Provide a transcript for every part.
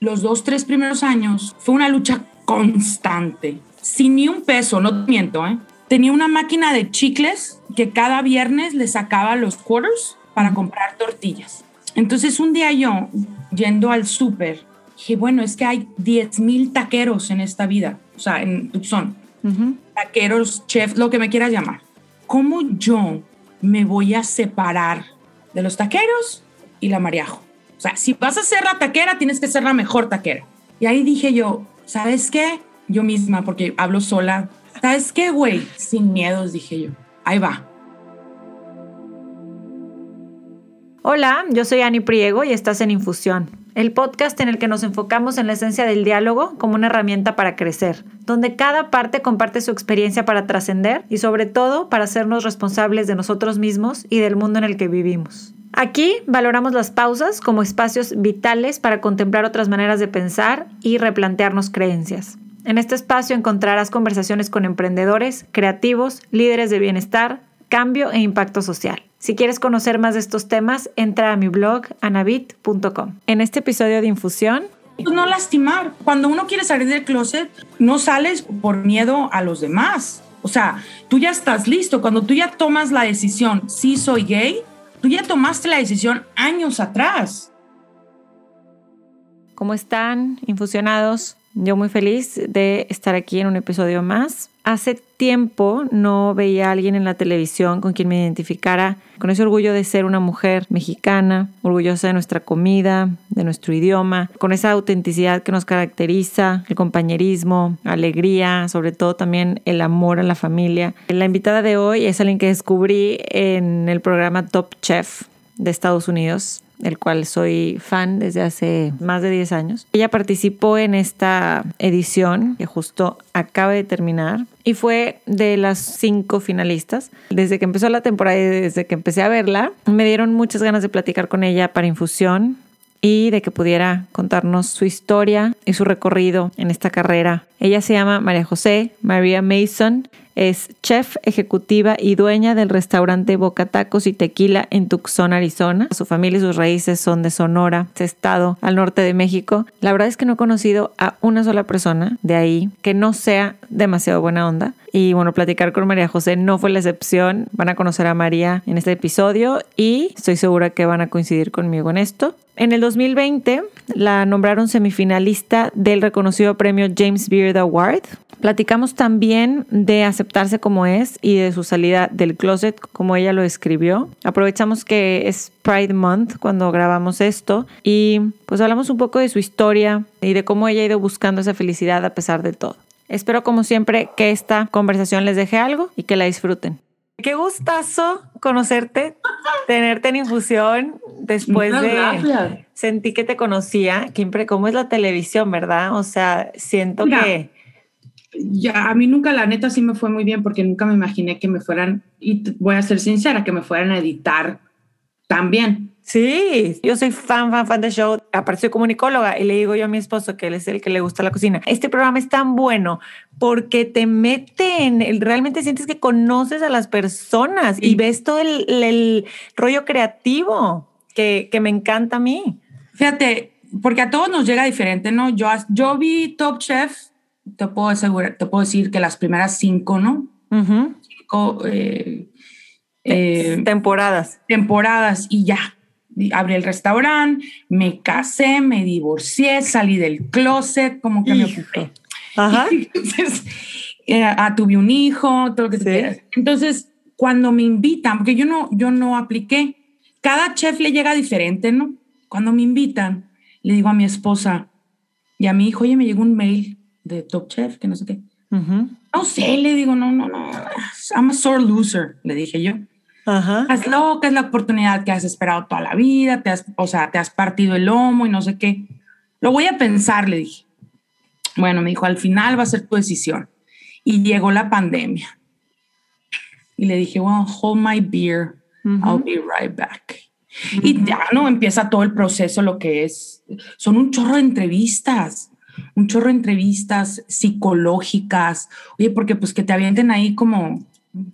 los dos, tres primeros años fue una lucha constante, sin ni un peso, no te miento, ¿eh? Tenía una máquina de chicles que cada viernes le sacaba los quarters para comprar tortillas. Entonces un día yo, yendo al súper, dije, bueno, es que hay 10 mil taqueros en esta vida, o sea, en Tucson. Taqueros, chef, lo que me quieras llamar. ¿Cómo yo me voy a separar de los taqueros y la mariajo? O sea, si vas a ser la taquera, tienes que ser la mejor taquera. Y ahí dije yo, ¿sabes qué? Yo misma, porque hablo sola. ¿Sabes qué, güey? Sin miedos, dije yo. Ahí va. Hola, yo soy Ani Priego y estás en Infusión, el podcast en el que nos enfocamos en la esencia del diálogo como una herramienta para crecer, donde cada parte comparte su experiencia para trascender y sobre todo para hacernos responsables de nosotros mismos y del mundo en el que vivimos. Aquí valoramos las pausas como espacios vitales para contemplar otras maneras de pensar y replantearnos creencias. En este espacio encontrarás conversaciones con emprendedores, creativos, líderes de bienestar, cambio e impacto social. Si quieres conocer más de estos temas, entra a mi blog anabit.com. En este episodio de Infusión... Pues no lastimar. Cuando uno quiere salir del closet, no sales por miedo a los demás. O sea, tú ya estás listo. Cuando tú ya tomas la decisión, sí soy gay, tú ya tomaste la decisión años atrás. ¿Cómo están, infusionados? Yo muy feliz de estar aquí en un episodio más. Hace tiempo no veía a alguien en la televisión con quien me identificara con ese orgullo de ser una mujer mexicana, orgullosa de nuestra comida, de nuestro idioma, con esa autenticidad que nos caracteriza, el compañerismo, alegría, sobre todo también el amor a la familia. La invitada de hoy es alguien que descubrí en el programa Top Chef de Estados Unidos el cual soy fan desde hace más de 10 años. Ella participó en esta edición que justo acaba de terminar y fue de las cinco finalistas. Desde que empezó la temporada y desde que empecé a verla, me dieron muchas ganas de platicar con ella para infusión y de que pudiera contarnos su historia y su recorrido en esta carrera. Ella se llama María José María Mason es chef ejecutiva y dueña del restaurante Boca Tacos y Tequila en Tucson, Arizona. Su familia y sus raíces son de Sonora, ese estado al norte de México. La verdad es que no he conocido a una sola persona de ahí que no sea demasiado buena onda. Y bueno, platicar con María José no fue la excepción. Van a conocer a María en este episodio y estoy segura que van a coincidir conmigo en esto. En el 2020 la nombraron semifinalista del reconocido premio James Beard Award Platicamos también de aceptarse como es y de su salida del closet, como ella lo escribió. Aprovechamos que es Pride Month cuando grabamos esto y pues hablamos un poco de su historia y de cómo ella ha ido buscando esa felicidad a pesar de todo. Espero como siempre que esta conversación les deje algo y que la disfruten. Qué gustazo conocerte, tenerte en infusión después de sentí que te conocía, como es la televisión, ¿verdad? O sea, siento que ya a mí nunca, la neta, sí me fue muy bien porque nunca me imaginé que me fueran, y voy a ser sincera, que me fueran a editar tan bien. Sí, yo soy fan, fan, fan del show. Aparte soy comunicóloga y le digo yo a mi esposo que él es el que le gusta la cocina. Este programa es tan bueno porque te mete en, realmente sientes que conoces a las personas y ves todo el, el rollo creativo que, que, me encanta a mí. Fíjate, porque a todos nos llega diferente, ¿no? Yo, yo vi Top Chef te puedo asegurar, te puedo decir que las primeras cinco, ¿no? Cinco eh, eh, temporadas. Temporadas y ya. Abrí el restaurante, me casé, me divorcié, salí del closet, como que me ocupé. Ajá. Entonces, eh, ah, tuve un hijo, todo lo que quieras. Entonces, cuando me invitan, porque yo no, yo no apliqué, cada chef le llega diferente, ¿no? Cuando me invitan, le digo a mi esposa y a mi hijo, oye, me llegó un mail de Top Chef, que no sé qué. No sé, le digo, no, no, no, I'm a sore loser, le dije yo. Ajá. Estás loca, es la oportunidad que has esperado toda la vida, te has, o sea, te has partido el lomo y no sé qué. Lo voy a pensar, le dije. Bueno, me dijo, al final va a ser tu decisión. Y llegó la pandemia. Y le dije, well, hold my beer, I'll be right back. Y ya no empieza todo el proceso, lo que es, son un chorro de entrevistas un chorro de entrevistas psicológicas. Oye, porque pues que te avienten ahí como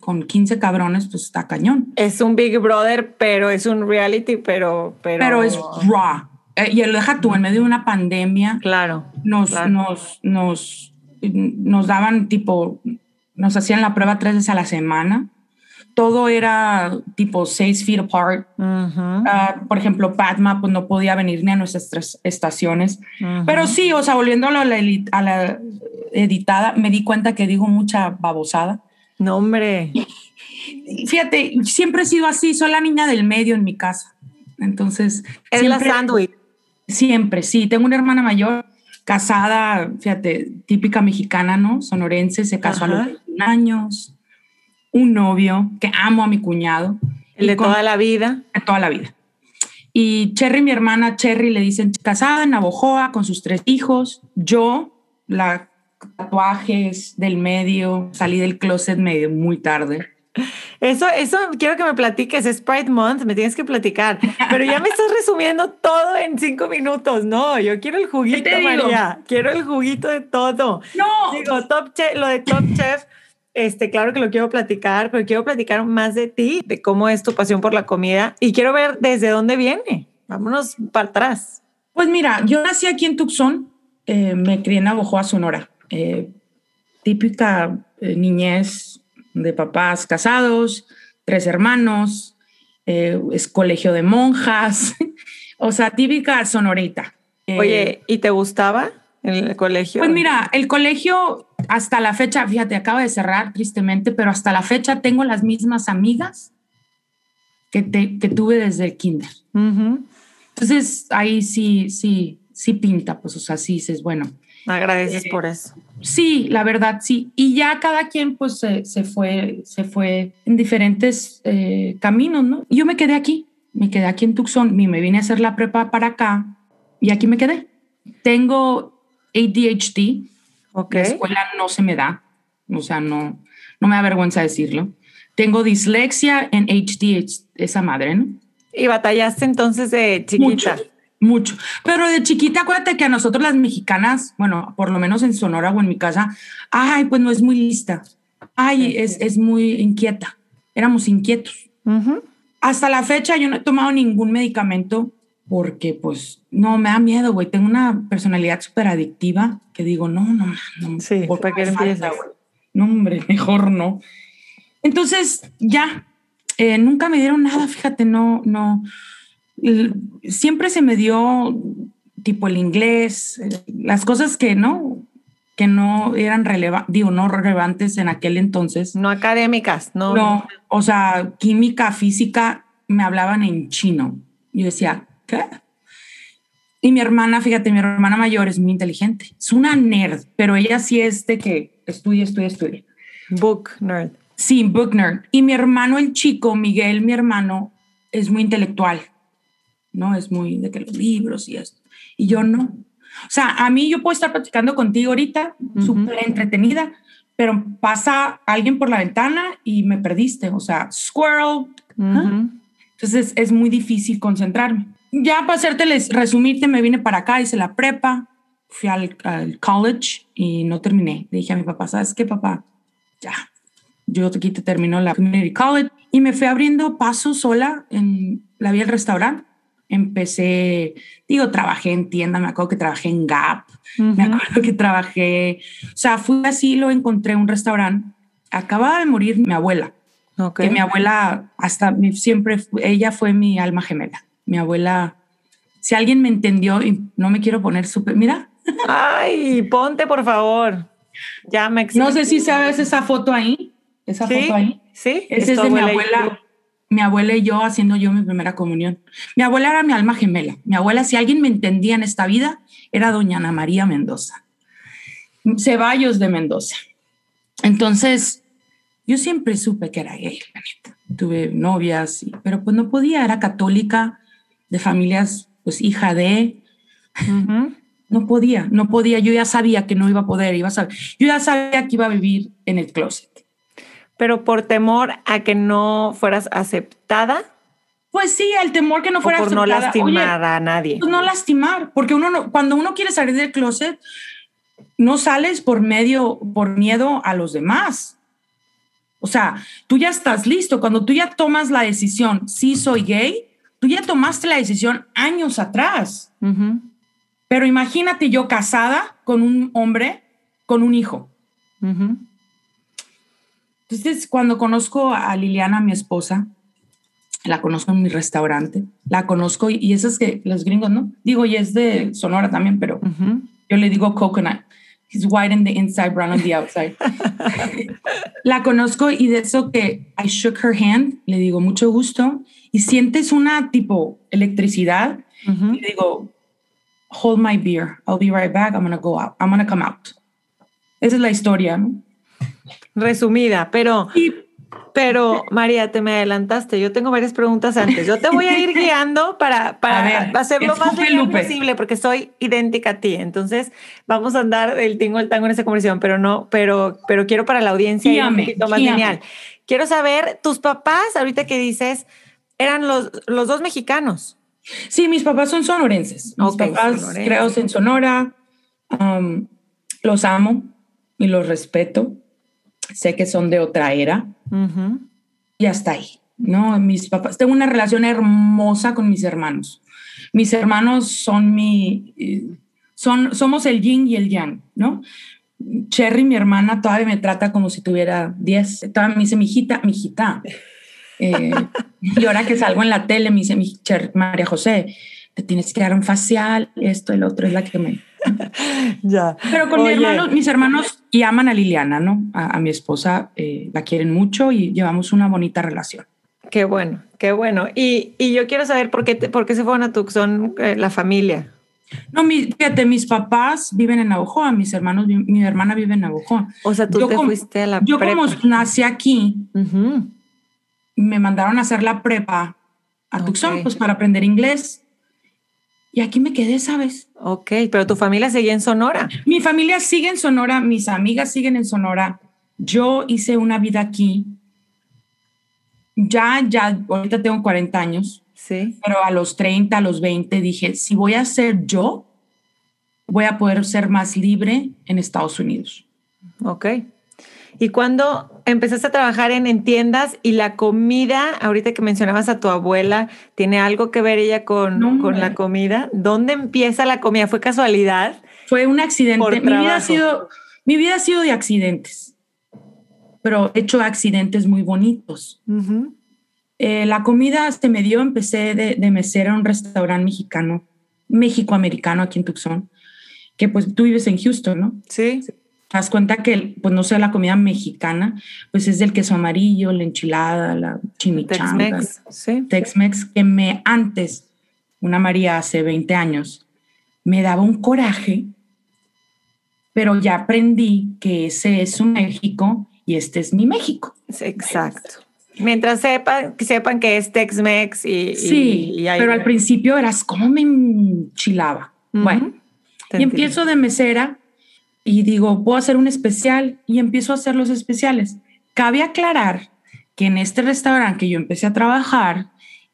con 15 cabrones, pues está cañón. Es un Big Brother, pero es un reality, pero... Pero, pero es raw. eh, y lo deja tú en medio de una pandemia. Claro. Nos, claro. nos, nos, nos daban tipo, nos hacían la prueba tres veces a la semana. Todo era tipo seis feet apart. Uh, por ejemplo, Padma pues no podía venir ni a nuestras estaciones. Uh -huh. Pero sí, o sea, volviéndolo a la, a la editada, me di cuenta que digo mucha babosada. No, hombre. Fíjate, siempre he sido así, soy la niña del medio en mi casa. Entonces. Es la sándwich. Siempre, sí. Tengo una hermana mayor, casada, fíjate, típica mexicana, ¿no? Sonorense, se casó a los 21 años. Un novio, que amo a mi cuñado. El de con, toda la vida. De toda la vida. Y Cherry, mi hermana Cherry, le dicen casada en Navojoa con sus tres hijos. Yo, la tatuajes del medio, salí del closet medio muy tarde. Eso, eso quiero que me platiques, es Pride Month, me tienes que platicar, pero ya me estás resumiendo todo en cinco minutos, no, yo quiero el juguito, María, quiero el juguito de todo. No. Digo, Top Chef, lo de Top Chef, este, claro que lo quiero platicar, pero quiero platicar más de ti, de cómo es tu pasión por la comida y quiero ver desde dónde viene. Vámonos para atrás. Pues mira, yo nací aquí en Tucson, eh, me crié en Navojoa, Sonora. Eh, típica eh, niñez de papás casados, tres hermanos, eh, es colegio de monjas, o sea, típica sonorita. Oye, ¿y te gustaba el colegio? Pues mira, el colegio hasta la fecha, fíjate, acaba de cerrar tristemente, pero hasta la fecha tengo las mismas amigas que, te, que tuve desde el kinder. Uh -huh. Entonces, ahí sí, sí, sí pinta, pues, o sea, sí dices, bueno, Agradeces eh, por eso. Sí, la verdad, sí. Y ya cada quien pues se, se fue, se fue en diferentes eh, caminos, ¿no? Yo me quedé aquí, me quedé aquí en Tucson, y me vine a hacer la prepa para acá y aquí me quedé. Tengo ADHD, okay. la escuela no se me da, o sea, no, no me da vergüenza decirlo. Tengo dislexia en HD, esa madre, ¿no? ¿Y batallaste entonces de chiquita? Mucho mucho. Pero de chiquita, acuérdate que a nosotros las mexicanas, bueno, por lo menos en Sonora o en mi casa, ay, pues no es muy lista. Ay, es, es muy inquieta. Éramos inquietos. Uh -huh. Hasta la fecha yo no he tomado ningún medicamento porque pues no, me da miedo, güey. Tengo una personalidad súper adictiva que digo, no, no, no. Sí, ¿para qué empiezas? No, hombre, mejor no. Entonces, ya, eh, nunca me dieron nada, fíjate, no, no siempre se me dio tipo el inglés, las cosas que no, que no eran relevantes, digo, no relevantes en aquel entonces. No académicas, no. No, o sea, química, física, me hablaban en chino. Yo decía, ¿qué? Y mi hermana, fíjate, mi hermana mayor es muy inteligente, es una nerd, pero ella sí es de que estudia, estudia, estudia. Book nerd. Sí, book nerd. Y mi hermano, el chico, Miguel, mi hermano, es muy intelectual. ¿no? Es muy de que los libros y esto. Y yo no. O sea, a mí yo puedo estar platicando contigo ahorita, uh -huh. súper entretenida, pero pasa alguien por la ventana y me perdiste. O sea, squirrel. Uh -huh. Entonces es muy difícil concentrarme. Ya para hacerte resumirte, me vine para acá, hice la prepa, fui al, al college y no terminé. Le dije a mi papá, ¿sabes qué, papá? Ya, yo aquí te termino la community college y me fui abriendo paso sola en la vía del restaurante empecé, digo, trabajé en tienda, me acuerdo que trabajé en Gap, uh -huh. me acuerdo que trabajé, o sea, fui así, lo encontré un restaurante. Acababa de morir mi abuela, okay. que mi abuela hasta siempre, ella fue mi alma gemela. Mi abuela, si alguien me entendió y no me quiero poner súper, mira. Ay, ponte por favor. Ya me No sé si sabes esa foto ahí, esa ¿Sí? foto ahí. Sí, Esa es de mi abuela mi abuela y yo haciendo yo mi primera comunión. Mi abuela era mi alma gemela. Mi abuela, si alguien me entendía en esta vida, era doña Ana María Mendoza. Ceballos de Mendoza. Entonces, yo siempre supe que era gay, la neta. Tuve novias, pero pues no podía, era católica, de familias, pues hija de... Uh -huh. No podía, no podía. Yo ya sabía que no iba a poder, iba a saber. Yo ya sabía que iba a vivir en el closet pero por temor a que no fueras aceptada. Pues sí, el temor que no fuera por aceptada. no lastimar Oye, a nadie. Pues no lastimar, porque uno no, cuando uno quiere salir del closet, no sales por medio, por miedo a los demás. O sea, tú ya estás listo. Cuando tú ya tomas la decisión, sí soy gay, tú ya tomaste la decisión años atrás. Pero imagínate yo casada con un hombre, con un hijo. Entonces, cuando conozco a Liliana, mi esposa, la conozco en mi restaurante, la conozco y, esas que los gringos, ¿no? Digo, y es de Sonora también, pero yo le digo coconut. He's white in the inside, brown on the outside. la conozco y de eso que I shook her hand, le digo mucho gusto y sientes una tipo electricidad y digo, hold my beer, I'll be right back, I'm gonna go out, I'm gonna come out. Esa es la historia, ¿no? Resumida, pero... Pero María, te me adelantaste. Yo tengo varias preguntas antes. Yo te voy a ir guiando para, para hacerlo más posible porque soy idéntica a ti. Entonces vamos a andar del tingo al tango en esa conversación, pero no, pero, pero quiero para la audiencia ir un poquito más genial. Quiero saber, tus papás, ahorita que dices, eran los, los dos mexicanos. Sí, mis papás son sonorenses. Mis papás creados en Sonora. Um, los amo y los respeto sé que son de otra era y hasta ahí, ¿no? Mis papás, tengo una relación hermosa con mis hermanos. Mis hermanos son mi, son, somos el yin y el yang, ¿no? Cherry, mi hermana, todavía me trata como si tuviera 10. Todavía me dice, mi hijita, mi hijita. Eh, y ahora que salgo en la tele, me dice, mi María José, te tienes que dar un facial, esto, el otro, es la que me ya. Pero con mis hermanos y aman a Liliana, ¿no? A, mi esposa eh, la quieren mucho y llevamos una bonita relación. Qué bueno, qué bueno. Y, y yo quiero saber por qué, por qué se fueron a Tucson eh, la familia. No, mi, fíjate, mis papás viven en Navojoa, mis hermanos, mi, hermana vive en Navojoa. O sea, tú te fuiste a la Yo como nací aquí, me mandaron a hacer la prepa a Tucson, pues para aprender inglés. Y aquí me quedé, ¿sabes? Ok, pero tu familia sigue en Sonora. Mi familia sigue en Sonora, mis amigas siguen en Sonora. Yo hice una vida aquí. Ya, ya, ahorita tengo 40 años. Sí. Pero a los 30, a los 20 dije, si voy a ser yo, voy a poder ser más libre en Estados Unidos. Ok. ¿Y cuando empezaste a trabajar en, tiendas y la comida, ahorita que mencionabas a tu abuela, ¿tiene algo que ver ella con, con la comida? ¿Dónde empieza la comida? ¿Fue casualidad? Fue un accidente. Mi vida, ha sido, mi vida ha sido de accidentes, pero he hecho accidentes muy bonitos. Eh, la comida se me dio, empecé de, de mesera en un restaurante mexicano, México-americano aquí en Tucson, que pues tú vives en Houston, ¿no? Sí das cuenta que, pues no sé, la comida mexicana, pues es del queso amarillo, la enchilada, la chimichanga. Tex-Mex, sí. Tex-Mex, que me antes, una María hace 20 años, me daba un coraje, pero ya aprendí que ese es un México y este es mi México. Exacto. Mientras sepan, sepan que es Tex-Mex y... Sí, pero al principio eras como me enchilaba. Bueno, y empiezo de mesera y digo, voy a hacer un especial y empiezo a hacer los especiales. Cabe aclarar que en este restaurante que yo empecé a trabajar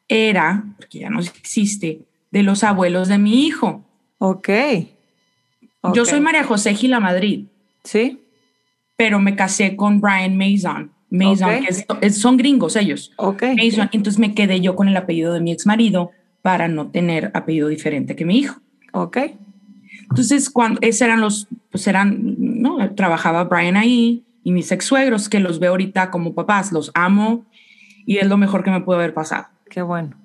era, porque ya no existe, de los abuelos de mi hijo. Ok. Yo soy María José Gila Madrid. Sí. Pero me casé con Brian Mason. Mason, que son gringos ellos. Ok. Mason. Entonces me quedé yo con el apellido de mi ex marido para no tener apellido diferente que mi hijo. Ok. Entonces, cuando esos eran los, pues eran, ¿no? Trabajaba Brian ahí y mis ex suegros, que los veo ahorita como papás, los amo y es lo mejor que me puede haber pasado. Qué bueno.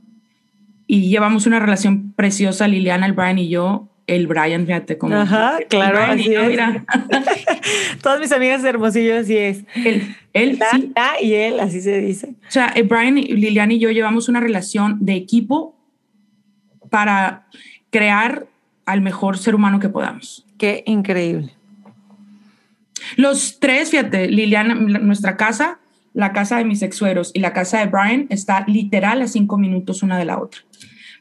Y llevamos una relación preciosa, Liliana, el Brian y yo. El Brian, fíjate cómo. Ajá, claro, así es. Mira. Todas mis amigas hermosillos así es. Él, él sí. y él, así se dice. O sea, el Brian, Liliana y yo llevamos una relación de equipo para crear al mejor ser humano que podamos. Qué increíble. Los tres, fíjate, Liliana, nuestra casa, la casa de mis ex-sueros y la casa de Brian está literal a cinco minutos una de la otra.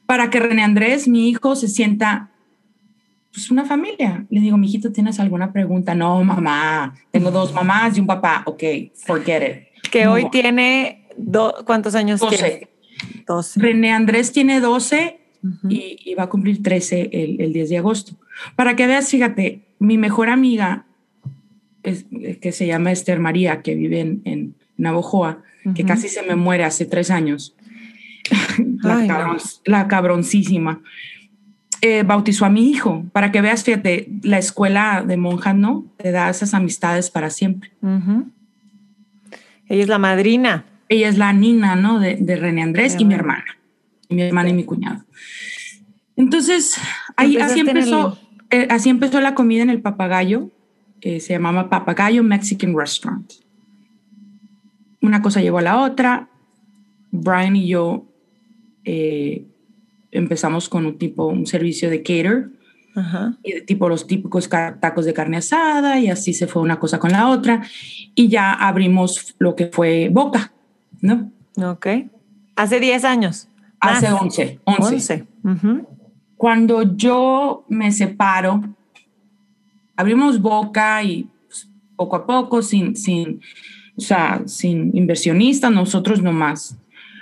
Para que René Andrés, mi hijo, se sienta pues una familia. Le digo, mi hijito, ¿tienes alguna pregunta? No, mamá, tengo dos mamás y un papá. Ok, forget it. Que hoy tiene, ¿cuántos años 12. tiene? 12. René Andrés tiene 12 y, va a cumplir 13 el, el, 10 de agosto. Para que veas, fíjate, mi mejor amiga, es, que se llama Esther María, que vive en, en Navojoa, que casi se me muere hace tres años, la, cabroncísima. Eh, bautizó a mi hijo, para que veas, fíjate, la escuela de monjas, ¿no? Te da esas amistades para siempre. Ella es la madrina. Ella es la nina, ¿no? De, René Andrés y mi hermana. Mi hermana y mi cuñado. Entonces, ahí, así empezó, eh, así empezó la comida en el papagayo. se llamaba Papagayo Mexican Restaurant. Una cosa llevó a la otra. Brian y yo eh, empezamos con un tipo, un servicio de cater, y tipo los típicos tacos de carne asada, y así se fue una cosa con la otra, y ya abrimos lo que fue Boca, ¿no? Ok. Hace 10 años. Hace 11. 11. Cuando yo me separo, abrimos Boca y pues, poco a poco, sin, sin, o sea, sin inversionistas, nosotros nomás.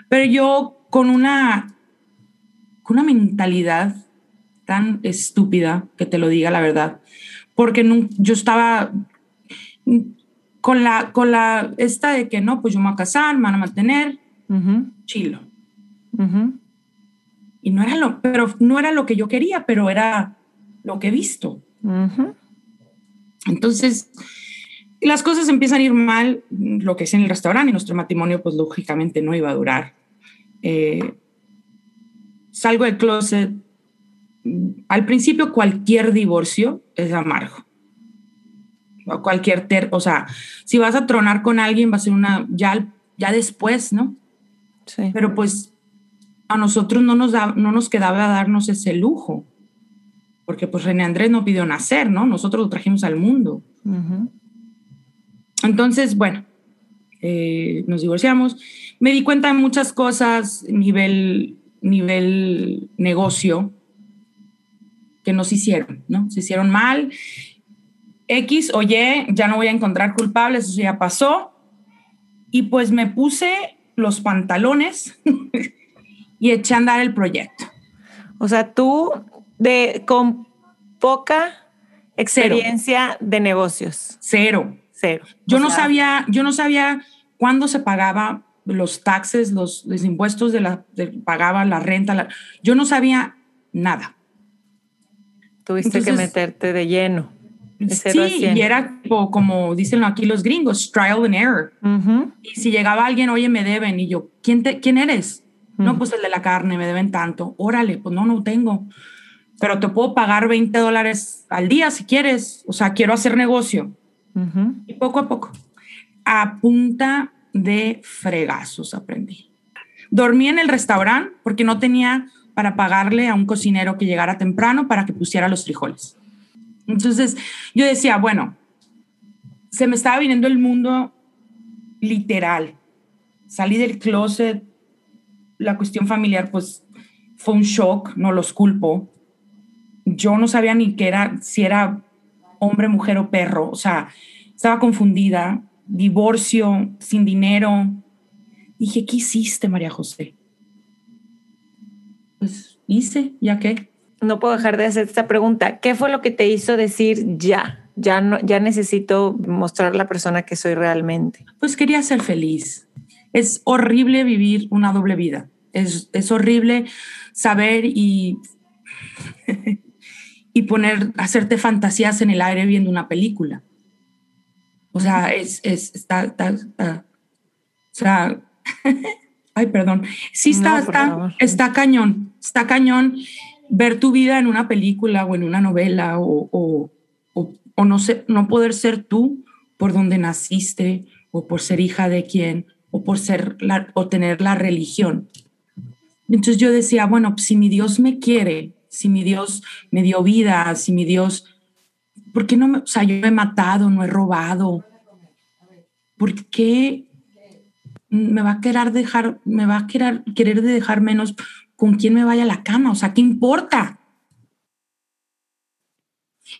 Pero yo con una, con una mentalidad tan estúpida, que te lo diga la verdad, porque yo estaba con la, con la, esta de que no, pues yo me voy a casar, me van a mantener, chilo. Y no era lo, pero no era lo que yo quería, pero era lo que he visto. Entonces, las cosas empiezan a ir mal, lo que es en el restaurante y nuestro matrimonio, pues lógicamente no iba a durar eh, salgo del closet. Al principio cualquier divorcio es amargo. Cualquier, ter o sea, si vas a tronar con alguien va a ser una, ya, ya después, ¿no? Sí. Pero pues a nosotros no nos, da, no nos quedaba darnos ese lujo, porque pues René Andrés no pidió nacer, ¿no? Nosotros lo trajimos al mundo. Entonces, bueno, eh, nos divorciamos. Me di cuenta de muchas cosas, nivel, nivel negocio, que nos hicieron, ¿no? Se hicieron mal. X o Y, ya no voy a encontrar culpables, eso ya pasó. Y pues me puse los pantalones y eché a andar el proyecto. O sea, tú de con poca experiencia de negocios. Cero. Cero. Yo no sabía, yo no sabía cuándo se pagaba los taxes, los, impuestos de la, pagaba la renta. yo no sabía nada. Tuviste que meterte de lleno. sí, y era como, dicen aquí los gringos, trial and error. Y si llegaba alguien, oye, me deben, y yo, ¿quién, te, ¿quién eres? No, pues el de la carne, me deben tanto. Órale, pues no, no tengo. Pero te puedo pagar 20 dólares al día si quieres. O sea, quiero hacer negocio. Y poco a poco a punta de fregazos aprendí. Dormí en el restaurante porque no tenía para pagarle a un cocinero que llegara temprano para que pusiera los frijoles. Entonces yo decía, bueno, se me estaba viniendo el mundo literal. Salí del closet, la cuestión familiar pues fue un shock, no los culpo. Yo no sabía ni qué era, si era hombre, mujer o perro, o sea, estaba confundida divorcio, sin dinero. Dije, ¿qué hiciste, María José? Pues hice, ¿ya qué? No puedo dejar de hacer esta pregunta. ¿Qué fue lo que te hizo decir ya? Ya, no, ya necesito mostrar la persona que soy realmente. Pues quería ser feliz. Es horrible vivir una doble vida. Es, es horrible saber y, y poner, hacerte fantasías en el aire viendo una película. O sea, es, es está, está, o sea, ay, perdón. Sí está, está, está, cañón, está cañón ver tu vida en una película o en una novela o, o, o, no, sé, no poder ser tú por donde naciste o por ser hija de quién o por ser la, o tener la religión. Entonces yo decía, bueno, si mi Dios me quiere, si mi Dios me dio vida, si mi Dios ¿por qué no me, o sea, yo he matado, no he robado? ¿Por qué me va a querer dejar, me va a querer, querer dejar menos con quién me vaya a la cama? O sea, ¿qué importa?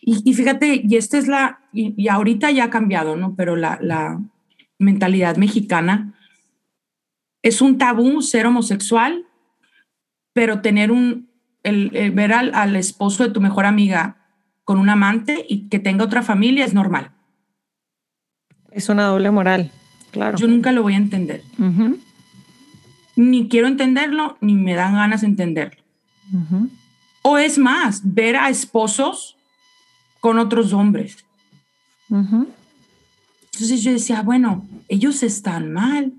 Y, fíjate, y esta es la, y, ahorita ya ha cambiado, ¿no? Pero la mentalidad mexicana es un tabú ser homosexual, pero tener un, el, ver al, al, esposo de tu mejor amiga con un amante y que tenga otra familia es normal. Es una doble moral, claro. Yo nunca lo voy a entender. ni quiero entenderlo, ni me dan ganas de entenderlo. O es más, ver a esposos con otros hombres. Entonces yo decía, bueno, ellos están mal,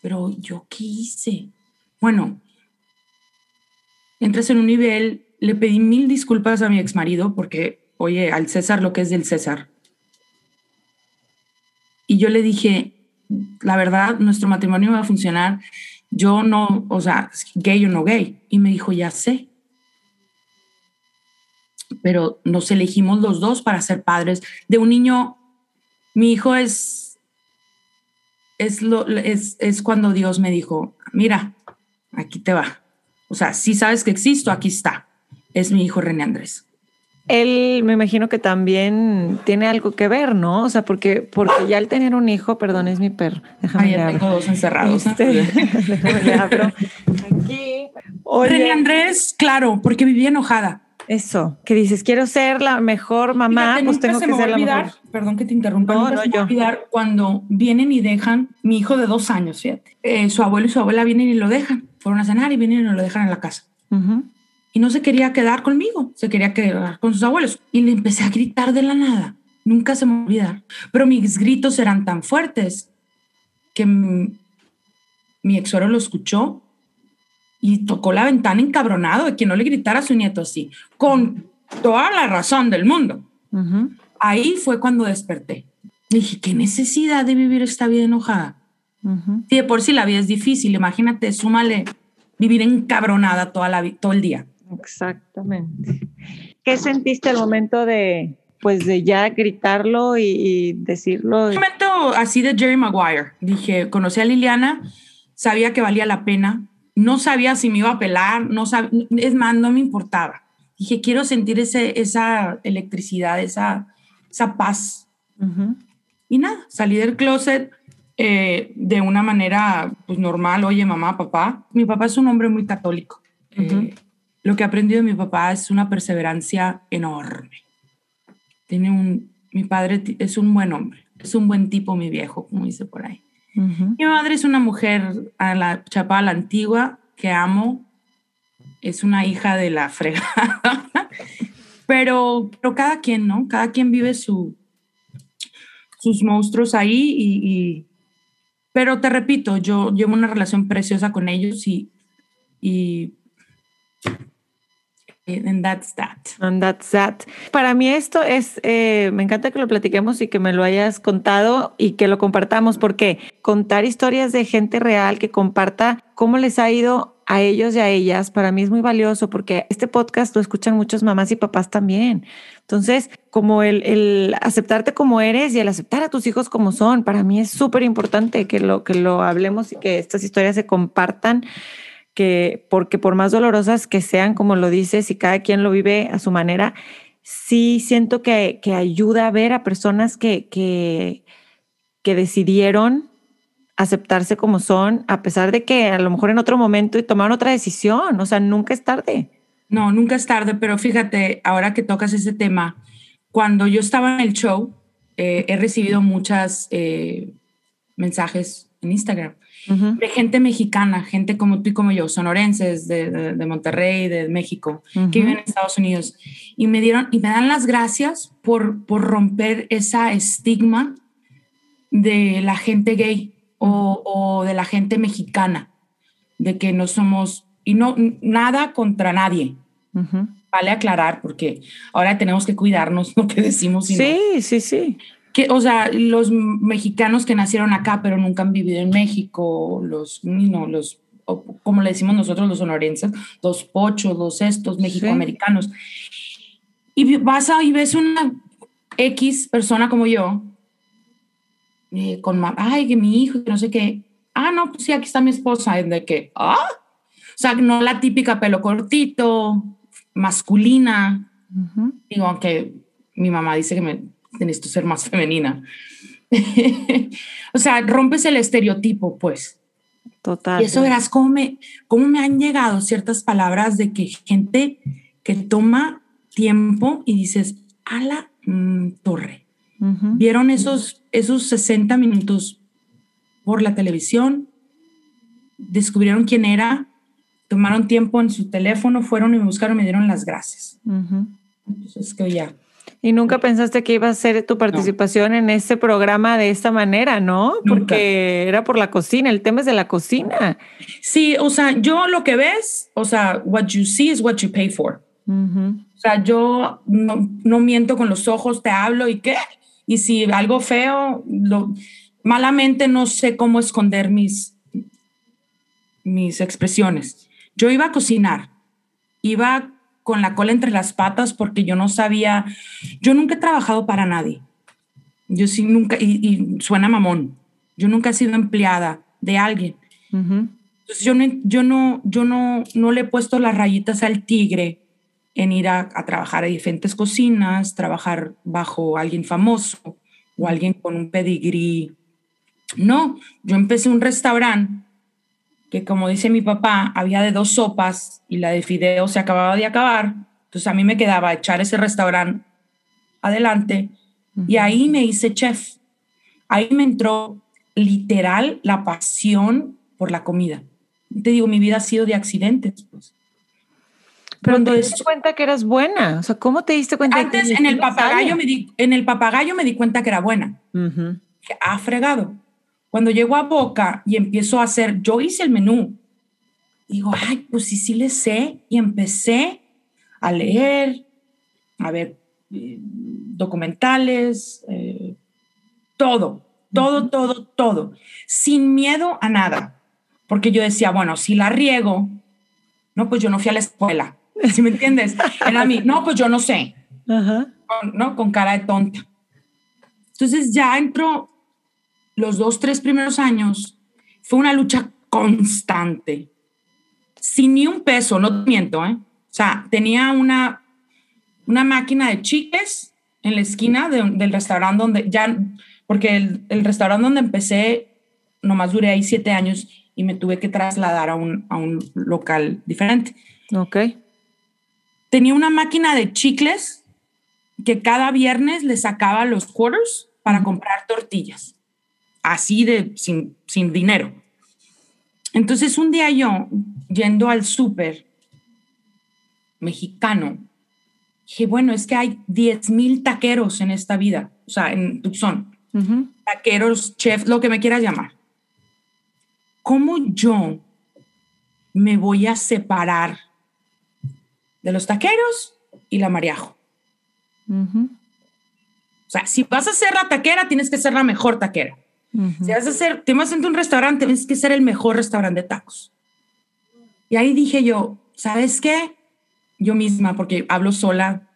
pero yo qué hice? Bueno, entras en un nivel, le pedí mil disculpas a mi ex marido porque, oye, al César lo que es del César. Y yo le dije, la verdad, nuestro matrimonio va a funcionar. Yo no, o sea, gay o no gay. Y me dijo, ya sé. Pero nos elegimos los dos para ser padres de un niño. Mi hijo es, es, lo, es, es cuando Dios me dijo, mira, aquí te va. O sea, si sabes que existo, aquí está. Es mi hijo René Andrés. Él me imagino que también tiene algo que ver, ¿no? O sea, porque, porque ya al tener un hijo, perdón, es mi perro. Déjame Ay, tengo dos encerrados. Este, aquí. René Andrés, claro, porque vivía enojada. Eso, que dices, quiero ser la mejor mamá, pues tengo que ser la mejor. Perdón que te interrumpa, no, no, yo. olvidar cuando vienen y dejan mi hijo de dos años, fíjate. Eh, su abuelo y su abuela vienen y lo dejan. Fueron a cenar y vienen y lo dejan en la casa. Y no se quería quedar conmigo, se quería quedar con sus abuelos. Y le empecé a gritar de la nada. Nunca se me olvidar. Pero mis gritos eran tan fuertes que mi, mi ex lo escuchó y tocó la ventana encabronado de que no le gritara a su nieto así, con toda la razón del mundo. Ahí fue cuando desperté. Dije, ¿qué necesidad de vivir esta vida enojada? Si de por sí la vida es difícil, imagínate, súmale vivir encabronada toda la, todo el día. Exactamente. ¿Qué sentiste al momento de, pues, de ya gritarlo y, decirlo? Un momento así de Jerry Maguire. Dije, conocí a Liliana, sabía que valía la pena, no sabía si me iba a pelar, no es más, no me importaba. Dije, quiero sentir ese, esa electricidad, esa, esa paz. Y nada, salí del closet eh, de una manera pues, normal. Oye, mamá, papá. Mi papá es un hombre muy católico. Eh, lo que he aprendido de mi papá es una perseverancia enorme. Tiene un, mi padre es un buen hombre, es un buen tipo, mi viejo, como dice por ahí. Mi madre es una mujer a la chapa la antigua que amo. Es una hija de la fregada. pero, pero cada quien, ¿no? Cada quien vive su, sus monstruos ahí y, pero te repito, yo llevo una relación preciosa con ellos y, y And that's that. And that's that. Para mí esto es, eh, me encanta que lo platiquemos y que me lo hayas contado y que lo compartamos, porque contar historias de gente real que comparta cómo les ha ido a ellos y a ellas, para mí es muy valioso, porque este podcast lo escuchan muchas mamás y papás también. Entonces, como el, el aceptarte como eres y el aceptar a tus hijos como son, para mí es súper importante que lo, que lo hablemos y que estas historias se compartan que porque por más dolorosas que sean, como lo dices, y cada quien lo vive a su manera, sí siento que, que ayuda a ver a personas que, que, que decidieron aceptarse como son, a pesar de que a lo mejor en otro momento y tomaron otra decisión, o sea, nunca es tarde. No, nunca es tarde, pero fíjate, ahora que tocas ese tema, cuando yo estaba en el show, eh, he recibido muchas eh, mensajes en Instagram de gente mexicana, gente como tú y como yo, sonorenses de, de, Monterrey, de México, que viven en Estados Unidos. Y me dieron, y me dan las gracias por, por romper esa estigma de la gente gay o, o, de la gente mexicana, de que no somos, y no, nada contra nadie. Vale aclarar, porque ahora tenemos que cuidarnos lo que decimos. sí, sí, sí que, o sea, los mexicanos que nacieron acá pero nunca han vivido en México, los, no, los, como le decimos nosotros los sonorenses, los pochos, los estos mexicoamericanos. Y vas a, y ves una X persona como yo, eh, con, ay, que mi hijo, que no sé qué, ah, no, pues sí, aquí está mi esposa, de que, ah, o sea, no la típica pelo cortito, masculina, digo, aunque mi mamá dice que me necesito ser más femenina. o sea, rompes el estereotipo, pues. Total. Y eso verás cómo me, cómo me han llegado ciertas palabras de que gente que toma tiempo y dices, a la mm, torre. Vieron esos, esos 60 minutos por la televisión, descubrieron quién era, tomaron tiempo en su teléfono, fueron y me buscaron me dieron las gracias. Entonces, que ya. Y nunca pensaste que iba a ser tu participación en ese programa de esta manera, ¿no? Porque era por la cocina, el tema es de la cocina. Sí, o sea, yo lo que ves, o sea, what you see is what you pay for. O sea, yo no, no, miento con los ojos, te hablo y qué. Y si algo feo, lo, malamente no sé cómo esconder mis, mis expresiones. Yo iba a cocinar, iba con la cola entre las patas porque yo no sabía, yo nunca he trabajado para nadie. Yo sí nunca, y, suena mamón, yo nunca he sido empleada de alguien. Entonces yo no, yo no, yo no, no le he puesto las rayitas al tigre en ir a, a, trabajar a diferentes cocinas, trabajar bajo alguien famoso o alguien con un pedigrí. No, yo empecé un restaurante que como dice mi papá, había de dos sopas y la de fideo se acababa de acabar. Entonces a mí me quedaba echar ese restaurante adelante y ahí me hice chef. Ahí me entró literal la pasión por la comida. Te digo, mi vida ha sido de accidentes. Pues. Pero te diste cuenta que eras buena. O sea, ¿cómo te diste cuenta? Antes en el papagayo me di, en el papagayo me di cuenta que era buena. Ha fregado. Cuando llego a Boca y empiezo a hacer, yo hice el menú. Digo, ay, pues sí, sí le sé. Y empecé a leer, a ver eh, documentales, eh, todo, todo, todo, todo, sin miedo a nada. Porque yo decía, bueno, si la riego, no, pues yo no fui a la escuela. ¿Sí me entiendes? Era mí, no, pues yo no sé. ¿no? Con cara de tonta. Entonces ya entro los dos, tres primeros años fue una lucha constante, sin ni un peso, no te miento, ¿eh? O sea, tenía una, una máquina de chicles en la esquina del restaurante donde ya, porque el, el, restaurante donde empecé, nomás duré ahí siete años y me tuve que trasladar a un, a un local diferente. Ok. Tenía una máquina de chicles que cada viernes le sacaba los quarters para comprar tortillas así de sin, sin dinero. Entonces un día yo, yendo al súper mexicano, dije, bueno, es que hay 10 mil taqueros en esta vida, o sea, en Tucson. Taqueros, chef, lo que me quieras llamar. ¿Cómo yo me voy a separar de los taqueros y la mariajo? O sea, si vas a ser la taquera, tienes que ser la mejor taquera. Si vas a hacer, te vas a un restaurante, tienes que ser el mejor restaurante de tacos. Y ahí dije yo, ¿sabes qué? Yo misma, porque hablo sola.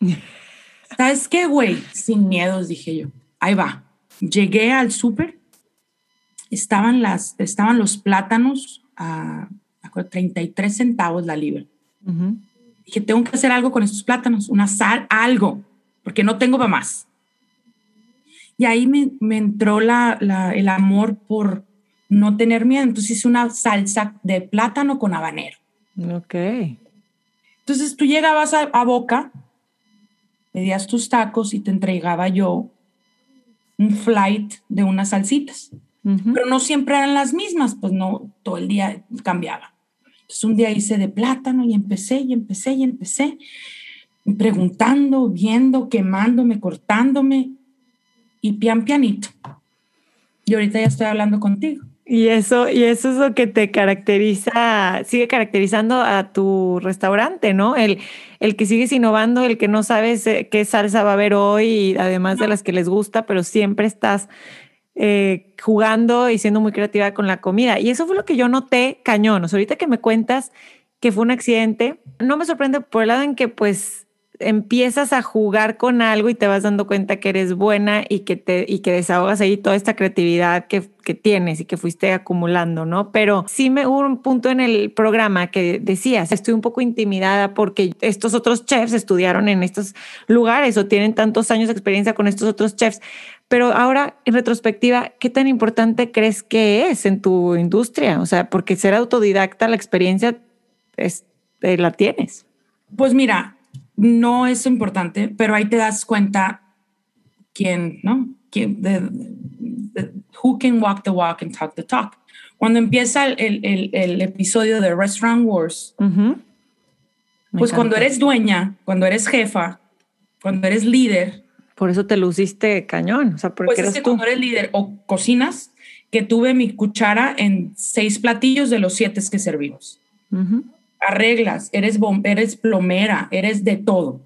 ¿Sabes qué, güey? Sin miedos, dije yo. Ahí va. Llegué al súper, estaban, las, estaban los plátanos a, 33 centavos la libra. Dije, tengo que hacer algo con estos plátanos, una sal, algo, porque no tengo para más. Y ahí me, me entró la, la, el amor por no tener miedo. Entonces hice una salsa de plátano con habanero. Ok. Entonces tú llegabas a, a Boca, pedías tus tacos y te entregaba yo un flight de unas salsitas. Pero no siempre eran las mismas, pues no, todo el día cambiaba. Entonces un día hice de plátano y empecé y empecé y empecé preguntando, viendo, quemándome, cortándome y pian pianito. Y ahorita ya estoy hablando contigo. Y eso, y eso es lo que te caracteriza, sigue caracterizando a tu restaurante, ¿no? El, el que sigues innovando, el que no sabes eh, qué salsa va a haber hoy, además de las que les gusta, pero siempre estás eh, jugando y siendo muy creativa con la comida. Y eso fue lo que yo noté cañón. O sea, ahorita que me cuentas que fue un accidente, no me sorprende por el lado en que pues empiezas a jugar con algo y te vas dando cuenta que eres buena y que, te, y que desahogas ahí toda esta creatividad que, que tienes y que fuiste acumulando, ¿no? Pero sí me hubo un punto en el programa que decías, estoy un poco intimidada porque estos otros chefs estudiaron en estos lugares o tienen tantos años de experiencia con estos otros chefs. Pero ahora, en retrospectiva, ¿qué tan importante crees que es en tu industria? O sea, porque ser autodidacta, la experiencia es, eh, la tienes. Pues mira, no es importante, pero ahí te das cuenta quién, ¿no? ¿Quién, who can walk the walk and talk the talk. cuando empieza el, el, el episodio de Restaurant Wars, pues cuando eres dueña, cuando eres jefa, cuando eres líder. Por eso te luciste cañón, o sea, porque pues eres es cuando eres líder o cocinas, que tuve mi cuchara en seis platillos de los siete que servimos. Arreglas, eres, eres plomera, eres de todo.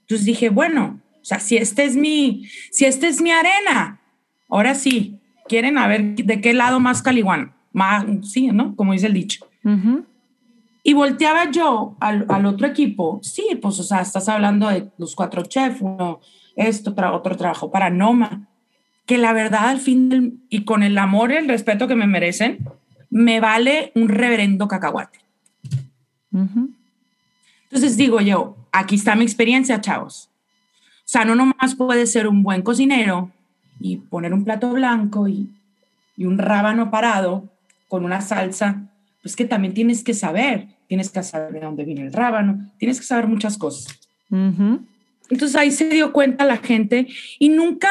Entonces dije, bueno, o sea, si este es mi, si este es mi arena, ahora sí, quieren a ver de qué lado más caliguano, más, sí, ¿no? Como dice el dicho. Y volteaba yo al, al, otro equipo, sí, pues, o sea, estás hablando de los cuatro chefs, uno, esto, otro trabajo para Noma, que la verdad al fin, y con el amor y el respeto que me merecen, me vale un reverendo cacahuate. Entonces digo yo, aquí está mi experiencia, chavos. O sea, no nomás puede ser un buen cocinero y poner un plato blanco y, y un rábano parado con una salsa, pues que también tienes que saber, tienes que saber de dónde viene el rábano, tienes que saber muchas cosas. Entonces ahí se dio cuenta la gente y nunca,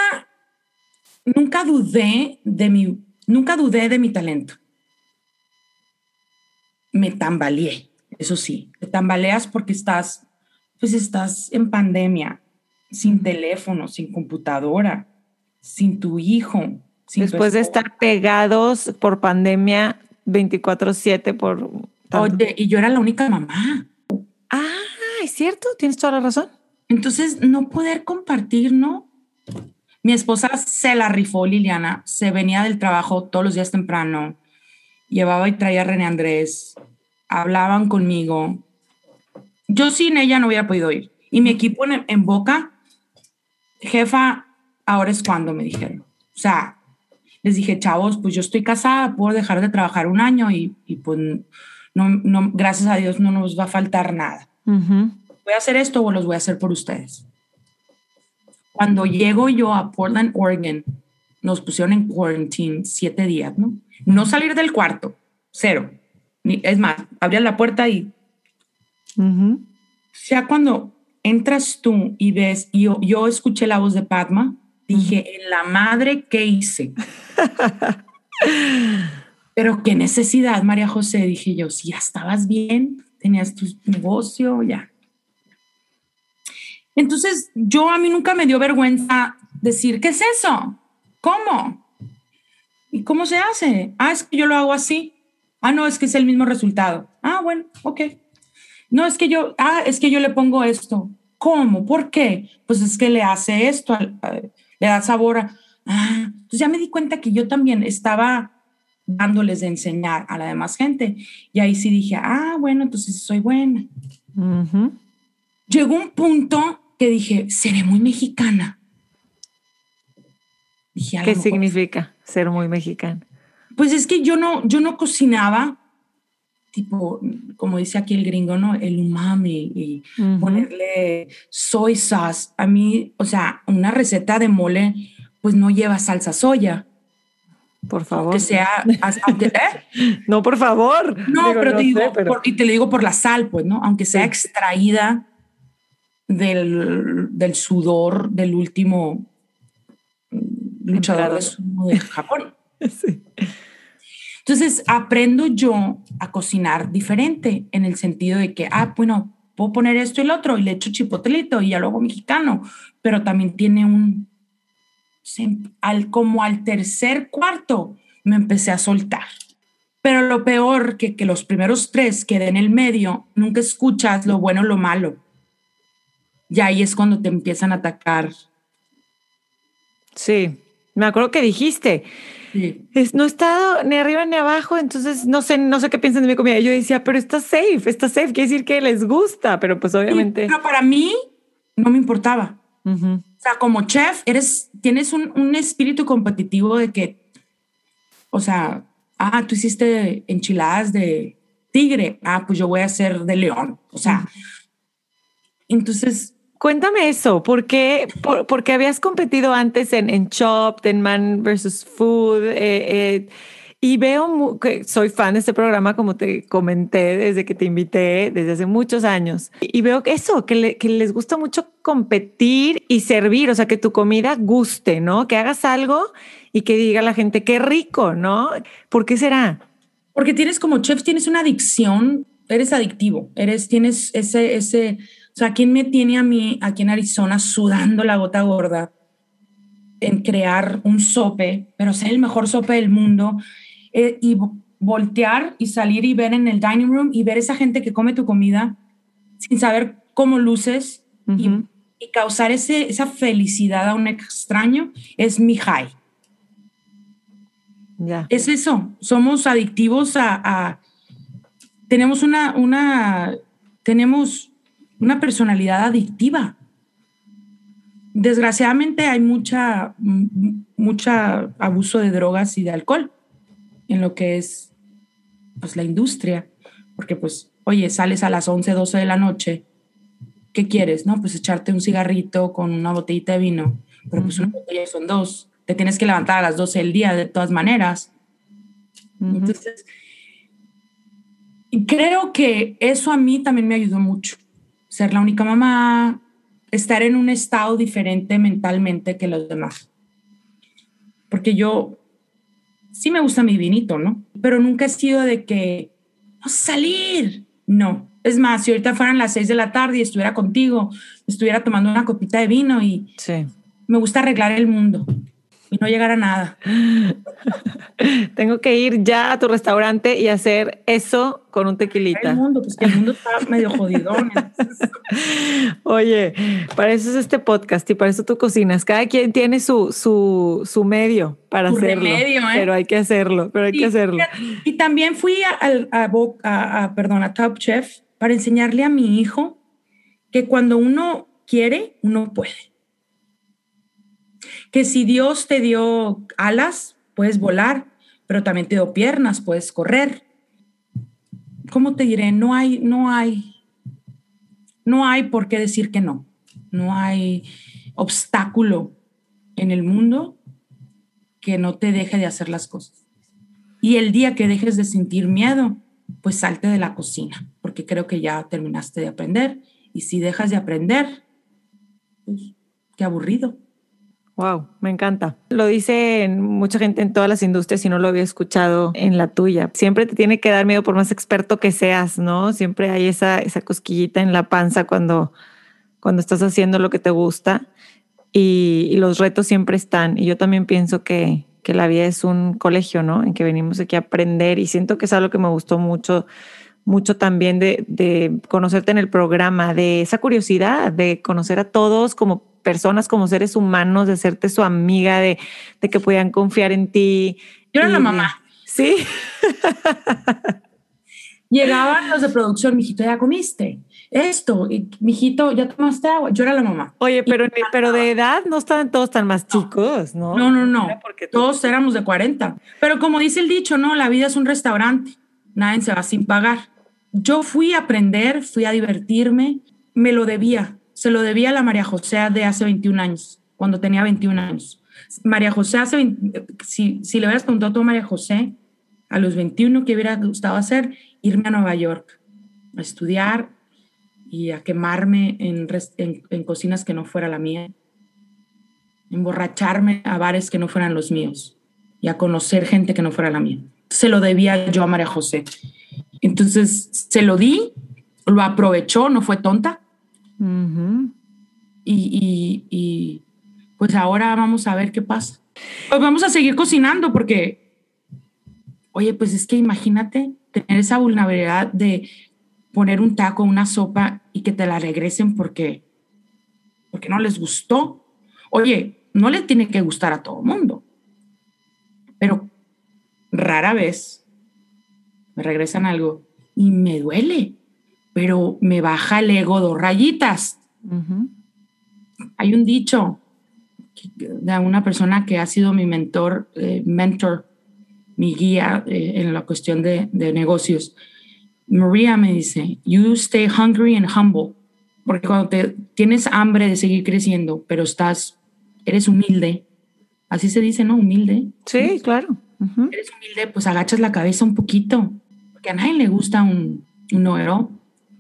nunca dudé de mi, nunca dudé de mi talento. Me tambaleé, eso sí, te tambaleas porque estás, pues estás en pandemia, sin teléfono, sin computadora, sin tu hijo. Después de estar pegados por pandemia 24/7 por... Oye, y yo era la única mamá. Ah, es cierto, tienes toda la razón. Entonces, no poder compartir, ¿no? Mi esposa se la rifó, Liliana, se venía del trabajo todos los días temprano, llevaba y traía a René Andrés, hablaban conmigo. Yo sin ella no hubiera podido ir. Y mi equipo en, Boca, jefa, ahora es cuando me dijeron. O sea, les dije, chavos, pues yo estoy casada, puedo dejar de trabajar un año y, y pues no, no, gracias a Dios no nos va a faltar nada. Voy a hacer esto o los voy a hacer por ustedes. Cuando llego yo a Portland, Oregon, nos pusieron en quarantine siete días, ¿no? No salir del cuarto, cero. Ni, es más, abrían la puerta y... Ya cuando entras tú y ves, yo, yo escuché la voz de Padma, dije, en la madre, ¿qué hice? Pero qué necesidad, María José, dije yo, si ya estabas bien, tenías tu negocio, ya. Entonces, yo a mí nunca me dio vergüenza decir, ¿qué es eso? ¿Cómo? ¿Y cómo se hace? Ah, es que yo lo hago así. Ah, no, es que es el mismo resultado. Ah, bueno, ok. No, es que yo, ah, es que yo le pongo esto. ¿Cómo? ¿Por qué? Pues es que le hace esto, le da sabor a, ah, entonces ya me di cuenta que yo también estaba dándoles de enseñar a la demás gente. Y ahí sí dije, ah, bueno, entonces soy buena. Llegó un punto que dije, seré muy mexicana. ¿Qué significa ser muy mexicana? Pues es que yo no, yo no cocinaba tipo, como dice aquí el gringo, ¿no? El umami y ponerle soy sauce. A mí, o sea, una receta de mole, pues no lleva salsa soya. Por favor. Que sea. ¿eh? No, por favor. No, pero te digo, y te lo digo por la sal, pues, ¿no? Aunque sea extraída del, del, sudor del último luchador de, de Japón. sí. Entonces, aprendo yo a cocinar diferente en el sentido de que, ah, bueno, puedo poner esto y el otro y le echo chipotlito y ya lo hago mexicano, pero también tiene un, al, como al tercer cuarto me empecé a soltar. Pero lo peor que, que los primeros tres queden en el medio, nunca escuchas lo bueno o lo malo. Y ahí es cuando te empiezan a atacar. Sí, me acuerdo que dijiste, no he estado ni arriba ni abajo, entonces no sé, no sé qué piensan de mi comida. Yo decía, pero está safe, está safe, quiere decir que les gusta, pero pues obviamente. pero para mí no me importaba. O sea, como chef, eres, tienes un, un, espíritu competitivo de que, o sea, ah, tú hiciste enchiladas de tigre, ah, pues yo voy a hacer de león. O sea, entonces Cuéntame eso, ¿por qué? porque habías competido antes en, en Chopped, en Man vs. Food, eh, eh, Y veo que soy fan de este programa, como te comenté desde que te invité, desde hace muchos años. Y veo que eso, que, les gusta mucho competir y servir, o sea, que tu comida guste, ¿no? Que hagas algo y que diga la gente, qué rico, ¿no? ¿Por qué será? Porque tienes como chef, tienes una adicción, eres adictivo, eres, tienes ese, ese, o sea, ¿quién me tiene a mí aquí en Arizona sudando la gota gorda en crear un sope, pero ser el mejor sope del mundo eh, y voltear y salir y ver en el dining room y ver esa gente que come tu comida sin saber cómo luces y, causar ese, esa felicidad a un extraño es mi high. Es eso, somos adictivos a, tenemos una, una, tenemos una personalidad adictiva. Desgraciadamente hay mucha, mucha abuso de drogas y de alcohol en lo que es pues la industria, porque pues, oye, sales a las 11, 12 de la noche, ¿qué quieres? No, pues echarte un cigarrito con una botellita de vino, pero pues una botella son dos, te tienes que levantar a las 12 del día de todas maneras. Entonces, creo que eso a mí también me ayudó mucho, ser la única mamá, estar en un estado diferente mentalmente que los demás. Porque yo sí me gusta mi vinito, ¿no? Pero nunca he sido de que, no salir, no. Es más, si ahorita fueran las seis de la tarde y estuviera contigo, estuviera tomando una copita de vino y sí. me gusta arreglar el mundo y no llegar a nada. Tengo que ir ya a tu restaurante y hacer eso con un tequilita. El mundo, pues que el mundo está medio jodidón. Oye, para eso es este podcast y para eso tú cocinas. Cada quien tiene su, su, su medio para hacerlo. Medio, ¿eh? Pero hay que hacerlo, pero hay que hacerlo. Y también fui a, a, a, perdón, a Top Chef para enseñarle a mi hijo que cuando uno quiere, uno puede que si Dios te dio alas, puedes volar, pero también te dio piernas, puedes correr. ¿Cómo te diré? No hay, no hay, no hay por qué decir que no. No hay obstáculo en el mundo que no te deje de hacer las cosas. Y el día que dejes de sentir miedo, pues salte de la cocina, porque creo que ya terminaste de aprender. Y si dejas de aprender, pues qué aburrido. Wow, me encanta. Lo dice mucha gente en todas las industrias y no lo había escuchado en la tuya. Siempre te tiene que dar miedo por más experto que seas, ¿no? Siempre hay esa, esa cosquillita en la panza cuando, cuando estás haciendo lo que te gusta y, los retos siempre están. Y yo también pienso que, que la vida es un colegio, ¿no? En que venimos aquí a aprender y siento que es algo que me gustó mucho mucho también de, de, conocerte en el programa, de esa curiosidad, de conocer a todos como personas, como seres humanos, de hacerte su amiga, de, de que puedan confiar en ti. Yo era la mamá. Sí. Llegaban los de producción, mijito, ya comiste esto, y, mijito, ya tomaste agua. Yo era la mamá. Oye, pero, pero de edad no estaban todos tan más chicos, ¿no? No, no, no. Porque todos éramos de 40. Pero como dice el dicho, no, la vida es un restaurante. Nadie se va sin pagar. Yo fui a aprender, fui a divertirme, me lo debía se lo debía a la María José de hace 21 años, cuando tenía 21 años. María José hace, si, si le hubieras preguntado a María José a los 21 qué hubiera gustado hacer, irme a Nueva York a estudiar y a quemarme en, en, cocinas que no fuera la mía, emborracharme a bares que no fueran los míos y a conocer gente que no fuera la mía. Se lo debía yo a María José. Entonces se lo di, lo aprovechó, no fue tonta y, pues ahora vamos a ver qué pasa. Pues vamos a seguir cocinando porque, oye, pues es que imagínate tener esa vulnerabilidad de poner un taco, una sopa y que te la regresen porque, porque no les gustó. Oye, no le tiene que gustar a todo el mundo, pero rara vez me regresan algo y me duele pero me baja el ego dos rayitas. Hay un dicho de una persona que ha sido mi mentor, eh, mentor, mi guía eh, en la cuestión de, de, negocios. María me dice, you stay hungry and humble, porque cuando te, tienes hambre de seguir creciendo, pero estás, eres humilde, así se dice, ¿no? Humilde. Sí, claro. Eres humilde, pues agachas la cabeza un poquito, porque a nadie le gusta un, un noero.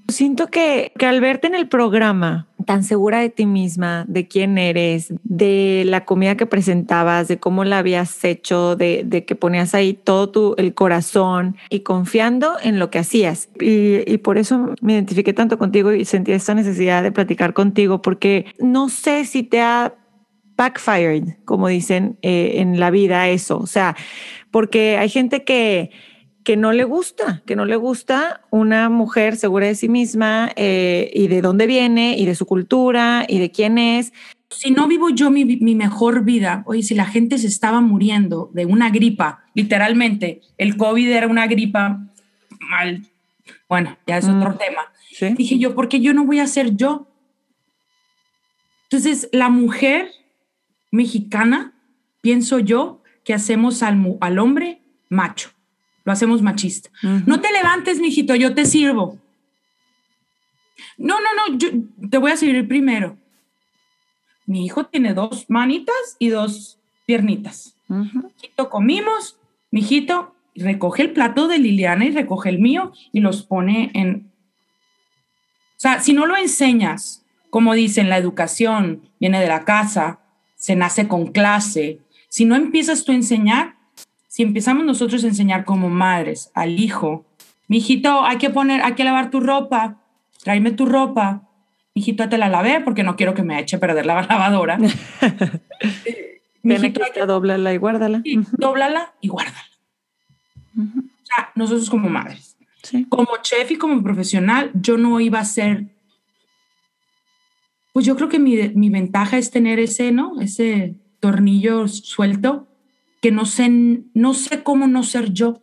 Siento que, que, al verte en el programa tan segura de ti misma, de quién eres, de la comida que presentabas, de cómo la habías hecho, de, de que ponías ahí todo tu, el corazón y confiando en lo que hacías. Y, y, por eso me identifiqué tanto contigo y sentí esta necesidad de platicar contigo, porque no sé si te ha backfired, como dicen eh, en la vida eso. O sea, porque hay gente que que no le gusta, que no le gusta una mujer segura de sí misma eh, y de dónde viene y de su cultura y de quién es. Si no vivo yo mi, mi, mejor vida, oye, si la gente se estaba muriendo de una gripa, literalmente, el COVID era una gripa mal, bueno, ya es otro mm. tema. ¿Sí? Dije yo, ¿por qué yo no voy a ser yo? Entonces, la mujer mexicana, pienso yo, que hacemos al, al hombre macho lo hacemos machista. No te levantes, mijito, yo te sirvo. No, no, no, yo te voy a servir primero. Mi hijo tiene dos manitas y dos piernitas. Mijito, comimos, mijito, recoge el plato de Liliana y recoge el mío y los pone en... O sea, si no lo enseñas, como dicen, la educación viene de la casa, se nace con clase. Si no empiezas tú a enseñar, si empezamos nosotros a enseñar como madres al hijo, mijito, hay que poner, hay que lavar tu ropa, tráeme tu ropa, mijito, te la lavé porque no quiero que me eche a perder la lavadora. mijito, que doblala y guárdala. Sí, Dóblala y guárdala. O sea, nosotros como madres. Como chef y como profesional, yo no iba a ser pues yo creo que mi, mi, ventaja es tener ese, ¿no? Ese tornillo suelto que no sé, no sé cómo no ser yo.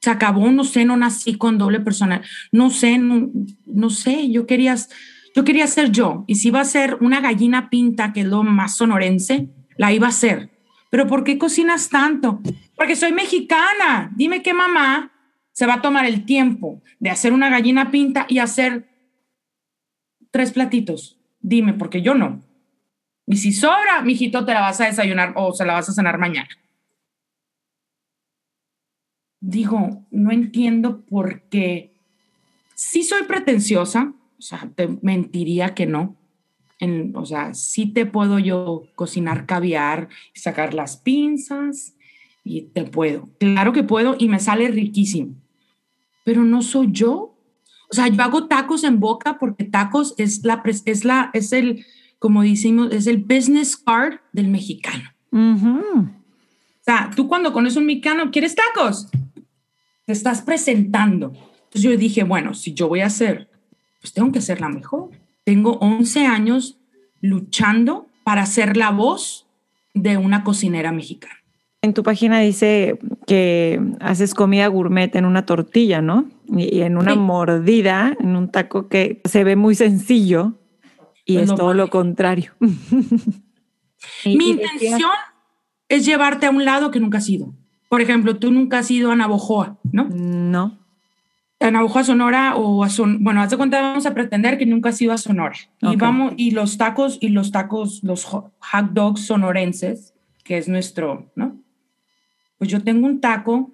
Se acabó, no sé, no nací con doble personal. No sé, no, sé, yo quería, yo quería ser yo. Y si iba a ser una gallina pinta, que es lo más sonorense, la iba a ser. Pero ¿por qué cocinas tanto? Porque soy mexicana. Dime qué mamá se va a tomar el tiempo de hacer una gallina pinta y hacer tres platitos. Dime, porque yo no. Y si sobra, mijito, te la vas a desayunar o se la vas a cenar mañana. Digo, no entiendo por qué. Sí soy pretenciosa, o sea, te mentiría que no. En, o sea, sí te puedo yo cocinar caviar, sacar las pinzas y te puedo. Claro que puedo y me sale riquísimo. Pero no soy yo. O sea, yo hago tacos en boca porque tacos es la es la es el como decimos, es el business card del mexicano. O sea, tú cuando conoces un mexicano, ¿quieres tacos? Te estás presentando. Entonces yo dije, bueno, si yo voy a hacer, pues tengo que ser la mejor. Tengo 11 años luchando para ser la voz de una cocinera mexicana. En tu página dice que haces comida gourmet en una tortilla, ¿no? Y, en una mordida, en un taco que se ve muy sencillo, y pues es todo lo contrario. Mi intención es llevarte a un lado que nunca has ido. Por ejemplo, tú nunca has ido a Navojoa, ¿no? No. A Navojoa, Sonora o a Son... Bueno, haz de cuenta, vamos a pretender que nunca has ido a Sonora. Y vamos, y los tacos, y los tacos, los hot dogs sonorenses, que es nuestro, ¿no? Pues yo tengo un taco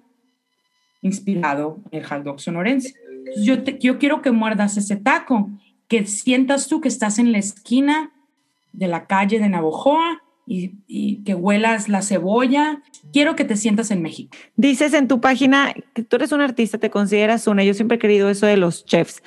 inspirado en el hot dog sonorense. yo, yo quiero que muerdas ese taco que sientas tú que estás en la esquina de la calle de Navojoa y, que huelas la cebolla. Quiero que te sientas en México. Dices en tu página que tú eres un artista, te consideras una. Yo siempre he querido eso de los chefs.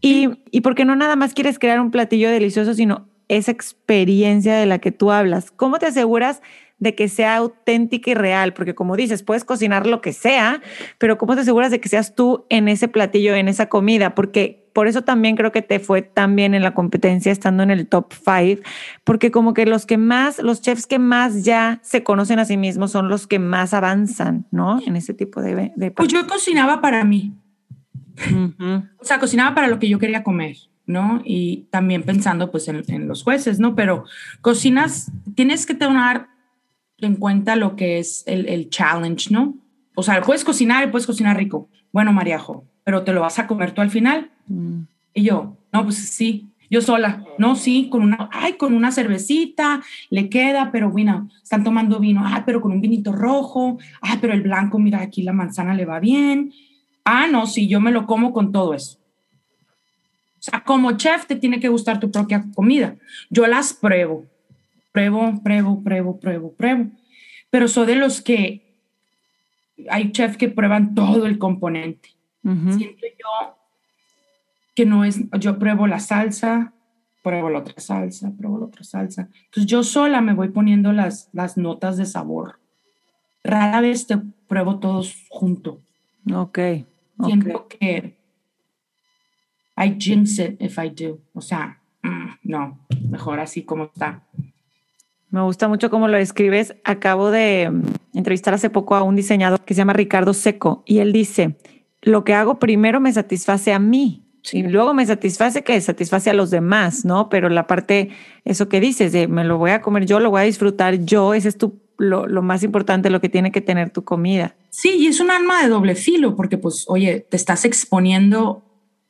Y, y porque no nada más quieres crear un platillo delicioso, sino esa experiencia de la que tú hablas. ¿Cómo te aseguras de que sea auténtica y real, porque como dices, puedes cocinar lo que sea, pero ¿cómo te aseguras de que seas tú en ese platillo, en esa comida? Porque por eso también creo que te fue tan bien en la competencia estando en el top five, porque como que los que más, los chefs que más ya se conocen a sí mismos son los que más avanzan, ¿no? En ese tipo de... de pues yo cocinaba para mí. O sea, cocinaba para lo que yo quería comer. ¿no? Y también pensando pues en, en, los jueces, ¿no? Pero cocinas, tienes que tener en cuenta lo que es el, el challenge, ¿no? O sea, puedes cocinar y puedes cocinar rico. Bueno, Mariajo, pero te lo vas a comer tú al final. Mm. Y yo, no, pues sí. Yo sola, no, sí, con una, ay, con una cervecita, le queda, pero bueno, están tomando vino, ay, pero con un vinito rojo, ay, pero el blanco, mira, aquí la manzana le va bien. Ah, no, sí, yo me lo como con todo eso. O sea, como chef te tiene que gustar tu propia comida. Yo las pruebo, pruebo, pruebo, pruebo, pruebo, pruebo. Pero soy de los que hay chefs que prueban todo el componente. Siento yo que no es, yo pruebo la salsa, pruebo la otra salsa, pruebo la otra salsa. Entonces yo sola me voy poniendo las, las notas de sabor. Rara vez te pruebo todos junto. Ok. Siento que I jinx it if I do. O sea, mm, no, mejor así como está. Me gusta mucho cómo lo describes. Acabo de mm, entrevistar hace poco a un diseñador que se llama Ricardo Seco y él dice, lo que hago primero me satisface a mí y luego me satisface que satisface a los demás, ¿no? Pero la parte, eso que dices, de me lo voy a comer yo, lo voy a disfrutar yo, ese es tu, lo, lo más importante, lo que tiene que tener tu comida. Sí, y es un arma de doble filo, porque pues, oye, te estás exponiendo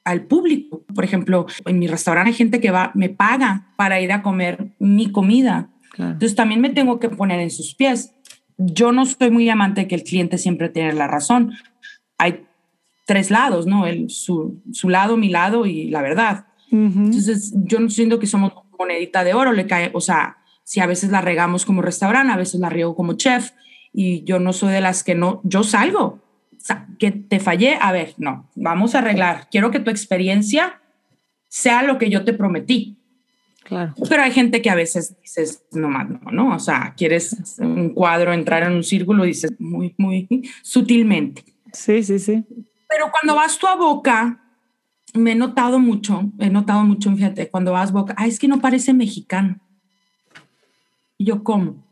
al público. Por ejemplo, en mi restaurante hay gente que va, me paga para ir a comer mi comida. Entonces también me tengo que poner en sus pies. Yo no soy muy amante de que el cliente siempre tiene la razón. Hay tres lados, ¿no? El, su, su lado, mi lado y la verdad. Entonces, yo no siento que somos monedita de oro, le cae, o sea, si a veces la regamos como restaurante, a veces la riego como chef, y yo no soy de las que no, yo salgo, o sea, que te fallé, a ver, no, vamos a arreglar, quiero que tu experiencia sea lo que yo te prometí. Claro. Pero hay gente que a veces dices, no más, no, ¿no? O sea, quieres un cuadro, entrar en un círculo, dices muy, muy sutilmente. Sí, sí, sí. Pero cuando vas tú a boca, me he notado mucho, he notado mucho, fíjate, cuando vas boca, ay, es que no parece mexicano. Y yo, ¿cómo?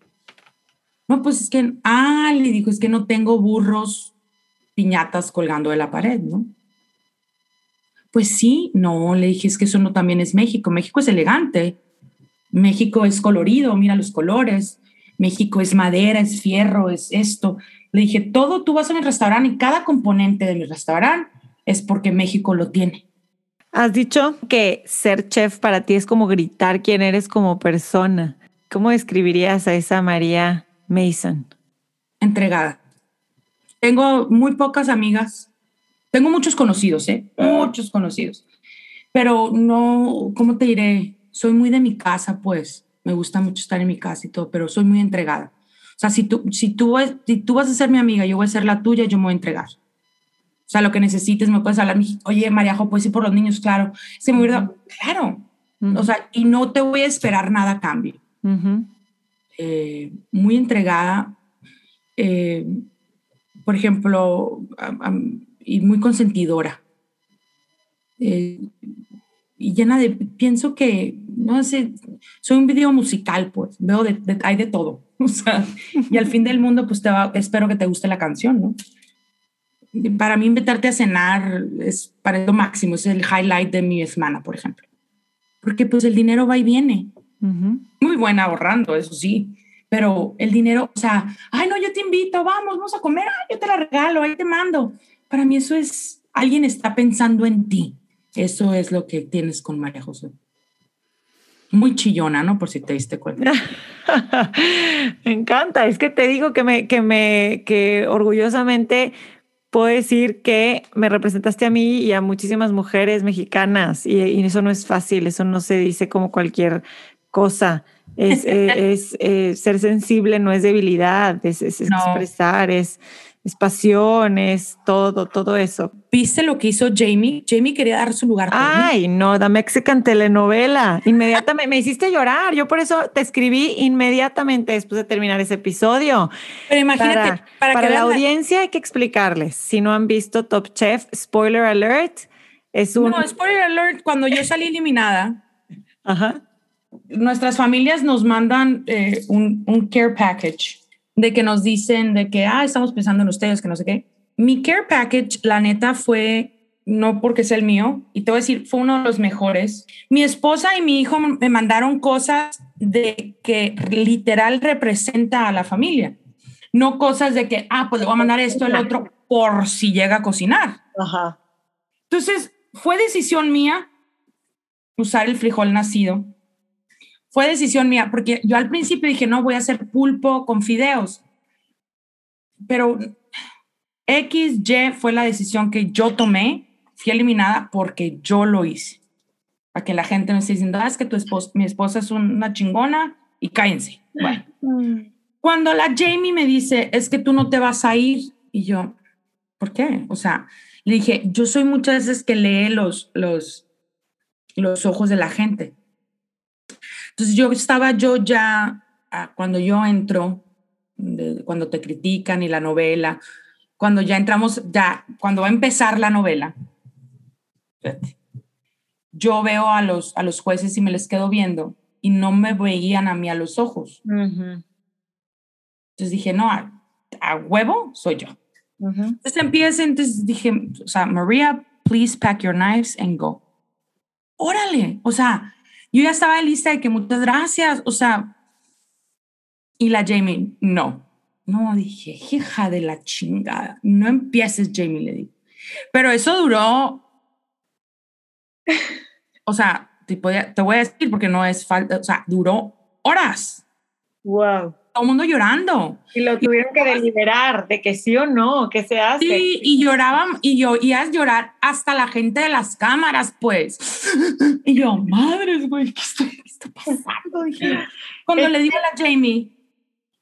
No, pues es que, ah, le dijo, es que no tengo burros, piñatas colgando de la pared, ¿no? Pues sí, no, le dije, es que eso no también es México. México es elegante. México es colorido, mira los colores. México es madera, es fierro, es esto. Le dije, todo, tú vas a mi restaurante y cada componente de mi restaurante es porque México lo tiene. Has dicho que ser chef para ti es como gritar quién eres como persona. ¿Cómo describirías a esa María Mason? Entregada. Tengo muy pocas amigas. Tengo muchos conocidos, ¿eh? Muchos conocidos. Pero no, ¿cómo te diré? Soy muy de mi casa, pues. Me gusta mucho estar en mi casa y todo, pero soy muy entregada. O sea, si tú, si tú, si tú vas a ser mi amiga, yo voy a ser la tuya, yo me voy a entregar. O sea, lo que necesites, me puedes hablar, oye, Mariajo, puedes ir por los niños, claro. Se me claro. O sea, y no te voy a esperar nada a cambio. Eh, muy entregada, eh, por ejemplo, y muy consentidora. Eh, y llena de, pienso que, no sé, soy un video musical, pues, veo de, hay de todo. O sea, y al fin del mundo, pues te va, espero que te guste la canción, ¿no? Para mí invitarte a cenar es para lo máximo, es el highlight de mi semana, por ejemplo. Porque pues el dinero va y viene. Muy buena ahorrando, eso sí. Pero el dinero, o sea, ay, no, yo te invito, vamos, vamos a comer, yo te la regalo, ahí te mando. Para mí eso es, alguien está pensando en ti. Eso es lo que tienes con María José. Muy chillona, ¿no? Por si te diste cuenta. me encanta. Es que te digo que me, que me, que orgullosamente puedo decir que me representaste a mí y a muchísimas mujeres mexicanas y, eso no es fácil, eso no se dice como cualquier cosa. Es, es, eh, ser sensible, no es debilidad, es, expresar, es es pasión, es todo, todo eso. ¿Viste lo que hizo Jamie? Jamie quería dar su lugar. Ay, no, The Mexican telenovela. Inmediatamente me hiciste llorar. Yo por eso te escribí inmediatamente después de terminar ese episodio. Pero imagínate, para, para, la audiencia hay que explicarles. Si no han visto Top Chef, spoiler alert, es un. No, spoiler alert, cuando yo salí eliminada. Ajá. Nuestras familias nos mandan eh, un, un care package de que nos dicen de que, ah, estamos pensando en ustedes, que no sé qué. Mi care package, la neta, fue no porque es el mío, y te voy a decir, fue uno de los mejores. Mi esposa y mi hijo me mandaron cosas de que literal representa a la familia, no cosas de que, ah, pues le voy a mandar esto, el otro, por si llega a cocinar. Ajá. Entonces, fue decisión mía usar el frijol nacido. Fue decisión mía, porque yo al principio dije, no, voy a hacer pulpo con fideos. Pero X, Y fue la decisión que yo tomé, fui eliminada porque yo lo hice. Para que la gente me esté diciendo, ah, es que tu esposa, mi esposa es una chingona y cállense. Bueno. Cuando la Jamie me dice, es que tú no te vas a ir, y yo, ¿por qué? O sea, le dije, yo soy muchas veces que lee los, los, los ojos de la gente. Entonces yo estaba yo ya, ah, cuando yo entro, cuando te critican y la novela, cuando ya entramos, ya, cuando va a empezar la novela, yo veo a los, a los jueces y me les quedo viendo y no me veían a mí a los ojos. Entonces dije, no, a, a huevo soy yo. Entonces empieza, entonces dije, o sea, María, please pack your knives and go. Órale, o sea, yo ya estaba lista de que muchas gracias, o sea, y la Jamie, no, no, dije, hija de la chingada, no empieces, Jamie, le dije. Pero eso duró, o sea, te, te voy a decir porque no es falta, o sea, duró horas. Wow todo el mundo llorando. Y lo tuvieron que deliberar de que sí o no, que se hace. Sí, y lloraban, y yo, y a llorar hasta la gente de las cámaras, pues. Y yo, madres, güey, ¿qué, está pasando? cuando le digo a la Jamie.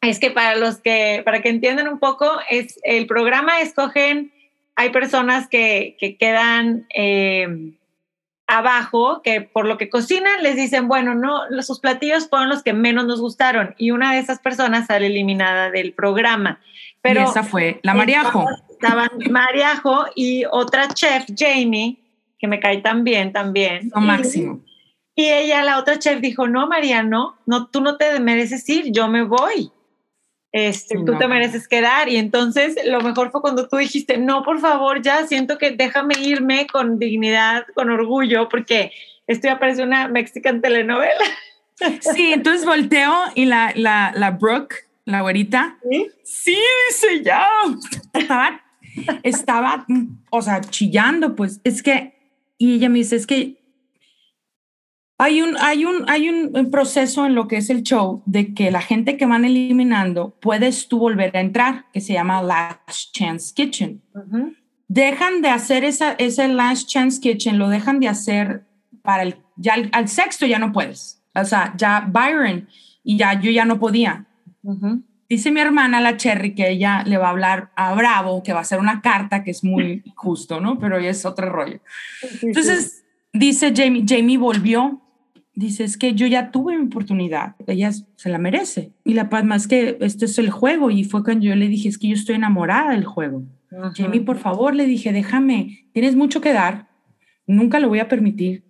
Es que para los que, para que entiendan un poco, es el programa escogen, hay personas que, que quedan... Eh, abajo que por lo que cocinan les dicen, bueno, no, sus platillos fueron los que menos nos gustaron y una de esas personas sale eliminada del programa. Pero esa fue la Mariajo. Estaban Mariajo y otra chef, Jamie, que me cae tan bien también. Lo máximo. Y ella, la otra chef, dijo, no, María, no, no, tú no te mereces ir, yo me voy este, tú te mereces quedar. Y entonces lo mejor fue cuando tú dijiste, no, por favor, ya siento que déjame irme con dignidad, con orgullo, porque estoy aparece una mexican telenovela. Sí, entonces volteo y la, la, la Brooke, la güerita, ¿Sí? sí, dice ya, estaba, estaba, o sea, chillando, pues es que, y ella me dice, es que hay un, hay, un, hay un proceso en lo que es el show de que la gente que van eliminando puedes tú volver a entrar, que se llama Last Chance Kitchen. Dejan de hacer esa, ese Last Chance Kitchen, lo dejan de hacer para el, ya al, sexto ya no puedes. O sea, ya Byron y ya yo ya no podía. Dice mi hermana, la Cherry, que ella le va a hablar a Bravo, que va a hacer una carta que es muy justo, ¿no? Pero es otro rollo. Entonces, dice Jamie, Jamie volvió dice, es que yo ya tuve mi oportunidad, ella se la merece. Y la paz más que esto es el juego. Y fue cuando yo le dije, es que yo estoy enamorada del juego. Jamie, por favor, le dije, déjame, tienes mucho que dar, nunca lo voy a permitir.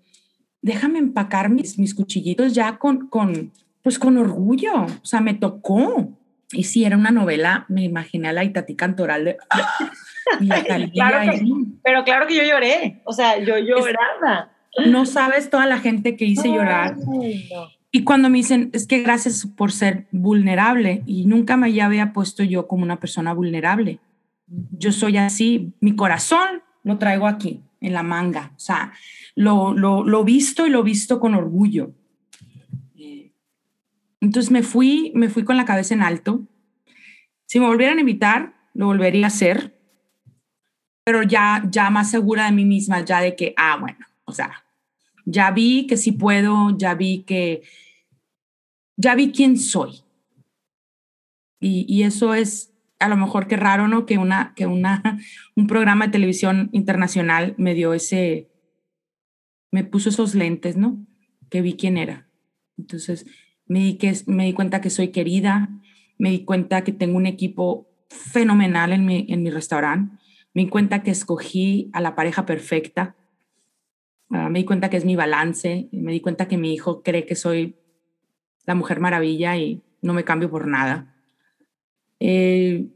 Déjame empacar mis, mis cuchillitos ya con, con, pues con orgullo. O sea, me tocó. Y si era una novela, me imaginé a la Itatí Cantoral de... pero claro que yo lloré, o sea, yo lloraba. No sabes toda la gente que hice llorar. Y cuando me dicen, es que gracias por ser vulnerable, y nunca me había puesto yo como una persona vulnerable. Yo soy así, mi corazón lo traigo aquí, en la manga. O sea, lo, lo, lo visto y lo visto con orgullo. Entonces me fui, me fui con la cabeza en alto. Si me volvieran a invitar, lo volvería a hacer, pero ya, ya más segura de mí misma, ya de que, ah, bueno, o sea, ya vi que sí puedo, ya vi que, ya vi quién soy. Y, eso es a lo mejor que raro, ¿no? Que, una, que una, un programa de televisión internacional me dio ese, me puso esos lentes, ¿no? Que vi quién era. Entonces, me di, que, me di cuenta que soy querida, me di cuenta que tengo un equipo fenomenal en mi, en mi restaurante, me di cuenta que escogí a la pareja perfecta, Ah, me di cuenta que es mi balance, me di cuenta que mi hijo cree que soy la mujer maravilla y no me cambio por nada. Eh,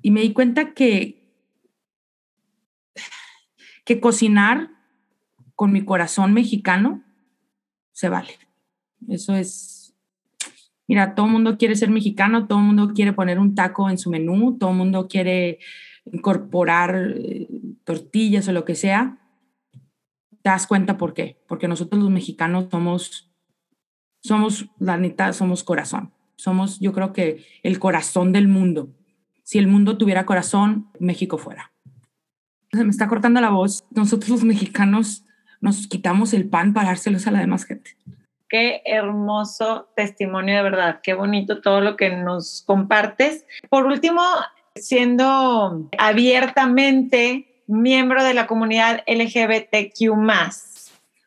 y me di cuenta que, que cocinar con mi corazón mexicano se vale. Eso es, mira, todo el mundo quiere ser mexicano, todo el mundo quiere poner un taco en su menú, todo el mundo quiere incorporar eh, tortillas o lo que sea, te das cuenta por qué. Porque nosotros los mexicanos somos, somos, la neta, somos corazón. Somos, yo creo que el corazón del mundo. Si el mundo tuviera corazón, México fuera. Se me está cortando la voz. Nosotros los mexicanos nos quitamos el pan para dárselos a la demás gente. Qué hermoso testimonio de verdad, qué bonito todo lo que nos compartes. Por último, siendo abiertamente miembro de la comunidad LGBTQ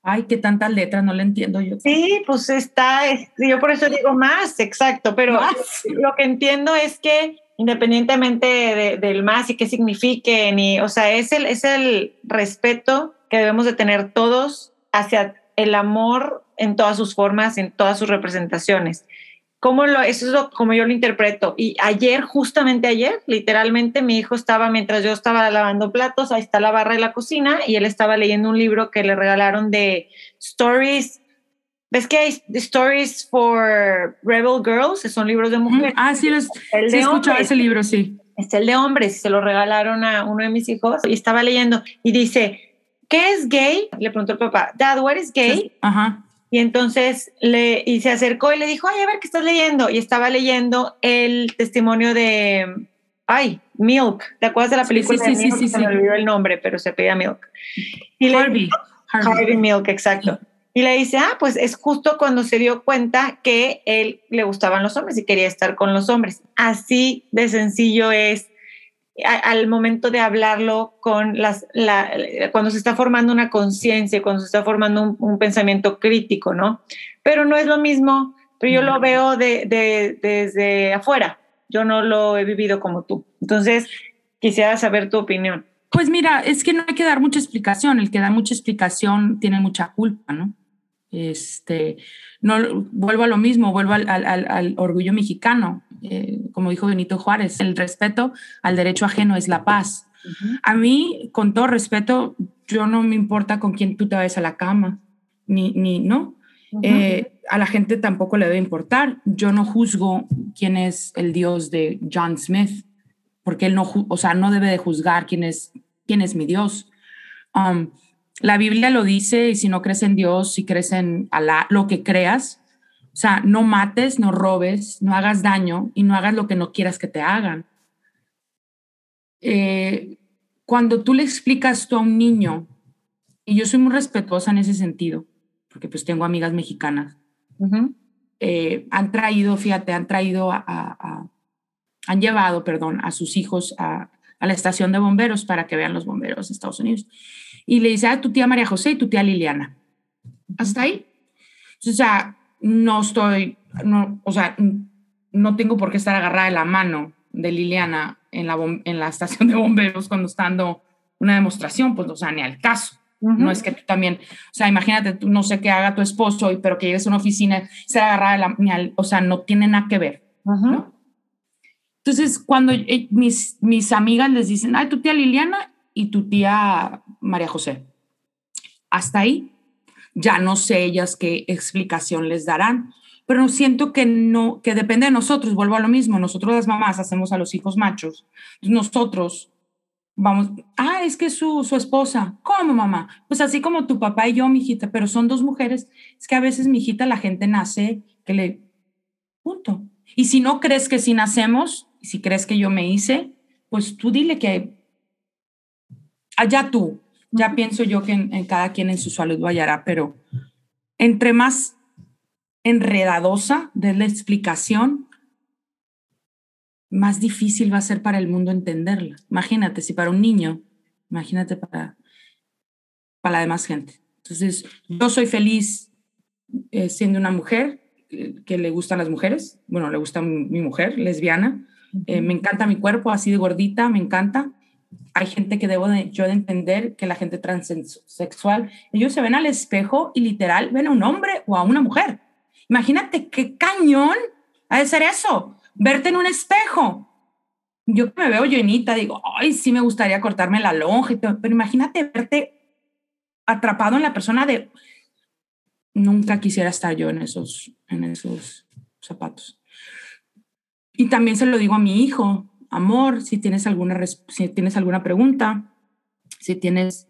Ay, qué tantas letras, no le entiendo yo. Sí, pues está, yo por eso digo más, exacto, pero lo que entiendo es que independientemente del más y qué signifique, ni, o sea, es el, es el respeto que debemos de tener todos hacia el amor en todas sus formas, en todas sus representaciones. ¿Cómo lo, eso es como yo lo interpreto. Y ayer, justamente ayer, literalmente mi hijo estaba, mientras yo estaba lavando platos, ahí está la barra de la cocina, y él estaba leyendo un libro que le regalaron de stories. ¿Ves que hay stories for rebel girls? Son libros de mujeres. Ah, sí, los, el sí ese libro, sí. Es el de hombres, se lo regalaron a uno de mis hijos y estaba leyendo y dice, ¿qué es gay? Le preguntó el papá, Dad, what is gay? Ajá. Y entonces le, y se acercó y le dijo, ay, a ver, ¿qué estás leyendo? Y estaba leyendo el testimonio de, ay, Milk. ¿Te acuerdas de la película? Sí, sí, sí, sí, Se me olvidó el nombre, pero se pedía Milk. Y Harvey. Harvey. Milk, exacto. Y le dice, ah, pues es justo cuando se dio cuenta que él le gustaban los hombres y quería estar con los hombres. Así de sencillo es al momento de hablarlo con las, cuando se está formando una conciencia, cuando se está formando un, pensamiento crítico, ¿no? Pero no es lo mismo, pero yo lo veo de, desde afuera, yo no lo he vivido como tú. Entonces, quisiera saber tu opinión. Pues mira, es que no hay que dar mucha explicación, el que da mucha explicación tiene mucha culpa, ¿no? Este, no vuelvo a lo mismo, vuelvo al, al orgullo mexicano eh, como dijo Benito Juárez, el respeto al derecho ajeno es la paz. A mí, con todo respeto, yo no me importa con quién tú te vayas a la cama, ni, ni no. Eh, a la gente tampoco le debe importar. Yo no juzgo quién es el Dios de John Smith, porque él no, o sea, no debe de juzgar quién es, quién es mi Dios. Um, la Biblia lo dice y si no crees en Dios, si crees en Alá, lo que creas, o sea, no mates, no robes, no hagas daño y no hagas lo que no quieras que te hagan. Eh, cuando tú le explicas tú a un niño, y yo soy muy respetuosa en ese sentido, porque pues tengo amigas mexicanas, eh, han traído, fíjate, han traído a, han llevado, perdón, a sus hijos a, la estación de bomberos para que vean los bomberos de Estados Unidos. Y le dice a tu tía María José y tu tía Liliana. Hasta ahí. O sea, no estoy, no, o sea, no tengo por qué estar agarrada de la mano de Liliana en la, en la estación de bomberos cuando está dando una demostración, pues, o sea, ni al caso. No es que tú también, o sea, imagínate, tú no sé qué haga tu esposo, pero que llegues a una oficina, se agarrada de la, ni al, o sea, no tiene nada que ver. Entonces, cuando eh, mis, mis amigas les dicen, ay, tu tía Liliana y tu tía María José, hasta ahí ya no sé ellas qué explicación les darán, pero siento que no, que depende de nosotros, vuelvo a lo mismo, nosotros las mamás hacemos a los hijos machos, nosotros vamos, ah, es que su, su esposa, ¿cómo mamá? Pues así como tu papá y yo, mi hijita, pero son dos mujeres, es que a veces mi hijita la gente nace que le, punto. Y si no crees que si nacemos, si crees que yo me hice, pues tú dile que allá tú, ya pienso yo que en, cada quien en su salud vayará, pero entre más enredadosa de la explicación, más difícil va a ser para el mundo entenderla. Imagínate, si para un niño, imagínate para, para la demás gente. Entonces, yo soy feliz eh, siendo una mujer eh, que le gustan las mujeres. Bueno, le gusta mi, mujer, lesbiana. Eh, me encanta mi cuerpo, así de gordita, me encanta hay gente que debo de, yo de entender que la gente transexual, ellos se ven al espejo y literal ven a un hombre o a una mujer. Imagínate qué cañón ha de ser eso, verte en un espejo. Yo me veo llenita, digo, ay, sí me gustaría cortarme la lonja, pero imagínate verte atrapado en la persona de... Nunca quisiera estar yo en esos, en esos zapatos. Y también se lo digo a mi hijo, amor, si tienes alguna, si tienes alguna pregunta, si tienes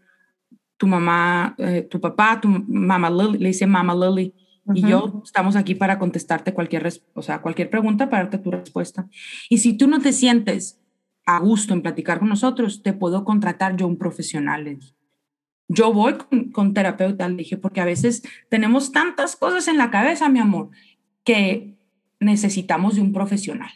tu mamá, eh, tu papá, tu mamá Lily, le dice mamá Lily, y yo estamos aquí para contestarte cualquier, o sea, cualquier pregunta, para darte tu respuesta. Y si tú no te sientes a gusto en platicar con nosotros, te puedo contratar yo un profesional. Yo voy con, terapeuta, le dije, porque a veces tenemos tantas cosas en la cabeza, mi amor, que necesitamos de un profesional.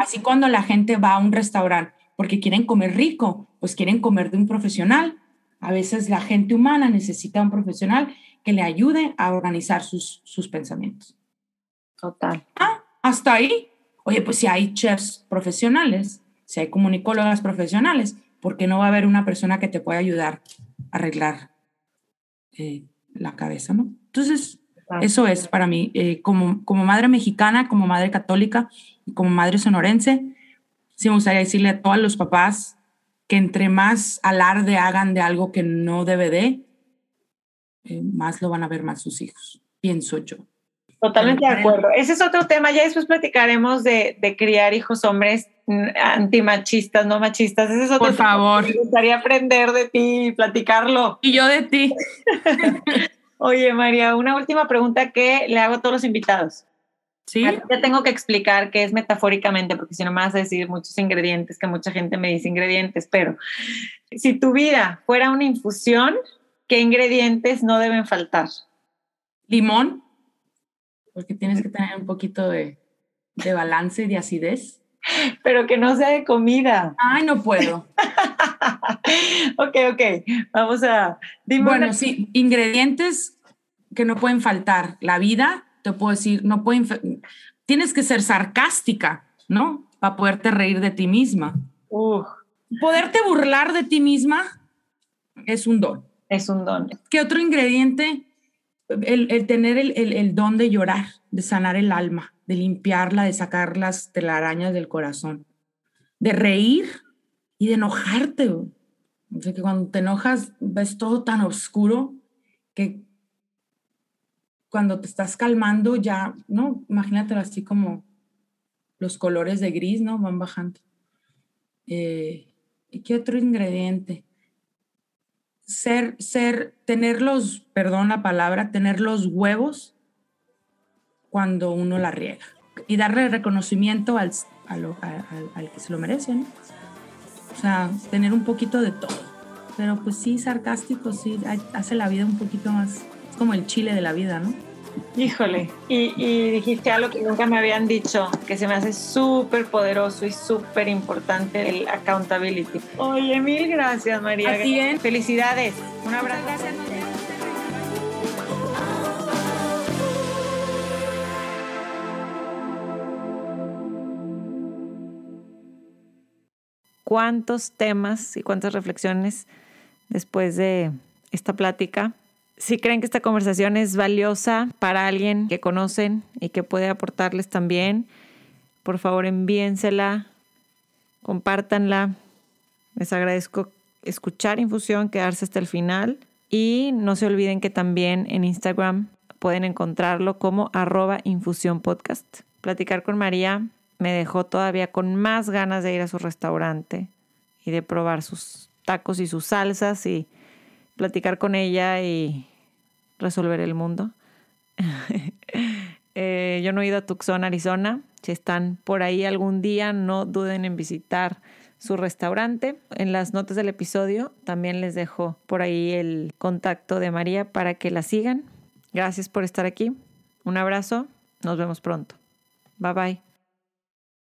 Así cuando la gente va a un restaurante porque quieren comer rico, pues quieren comer de un profesional. A veces la gente humana necesita un profesional que le ayude a organizar sus, sus pensamientos. Total. Ah, hasta ahí. Oye, pues si hay chefs profesionales, si hay comunicólogas profesionales, ¿por qué no va a haber una persona que te pueda ayudar a arreglar eh, la cabeza, no? Entonces, eso es para mí, eh, como, como madre mexicana, como madre católica como madre sonorense, sí me gustaría decirle a todos los papás que entre más alarde hagan de algo que no debe de, eh, más lo van a ver más sus hijos, pienso yo. Totalmente de acuerdo. Ese es otro tema. Ya después platicaremos de, de criar hijos hombres antimachistas, no machistas. Ese es otro Por favor. Me gustaría aprender de ti y platicarlo. Y yo de ti. Oye, María, una última pregunta que le hago a todos los invitados. Sí. Ya tengo que explicar qué es metafóricamente, porque si no me vas a decir muchos ingredientes, que mucha gente me dice ingredientes, pero si tu vida fuera una infusión, ¿qué ingredientes no deben faltar? Limón, porque tienes que tener un poquito de, de balance y de acidez. Pero que no sea de comida. Ay, no puedo. ok, ok. Vamos a. bueno, sí, ingredientes que no pueden faltar. La vida, te puedo decir, no pueden. Tienes que ser sarcástica, ¿no? Para poderte reír de ti misma. Poderte burlar de ti misma es un don. Es un don. ¿Qué otro ingrediente? El, tener el, el, don de llorar, de sanar el alma, de limpiarla, de sacar las telarañas del corazón, de reír y de enojarte. O sea, que cuando te enojas ves todo tan oscuro que cuando te estás calmando ya, ¿no? Imagínatelo así como los colores de gris, ¿no? Van bajando. Eh, ¿Y qué otro ingrediente? Ser, ser, tener los, perdón la palabra, tener los huevos cuando uno la riega y darle reconocimiento al, al, al, que se lo merece, ¿no? O sea, tener un poquito de todo. Pero pues sí, sarcástico, sí, hace la vida un poquito más como el chile de la vida, ¿no? Híjole, y, y dijiste algo que nunca me habían dicho, que se me hace súper poderoso y súper importante, el accountability. Oye, mil gracias, María. Así es. Felicidades. Un abrazo. Gracias. cuántos temas y cuántas reflexiones después de esta plática si creen que esta conversación es valiosa para alguien que conocen y que puede aportarles también, por favor envíensela, compártanla. Les agradezco escuchar Infusión, quedarse hasta el final y no se olviden que también en Instagram pueden encontrarlo como arroba infusión. Platicar con María me dejó todavía con más ganas de ir a su restaurante y de probar sus tacos y sus salsas y platicar con ella y resolver el mundo. Eh, yo no he ido a Tucson, Arizona. Si están por ahí algún día, no duden en visitar su restaurante. En las notas del episodio también les dejo por ahí el contacto de María para que la sigan. Gracias por estar aquí. Un abrazo. Nos vemos pronto. Bye bye.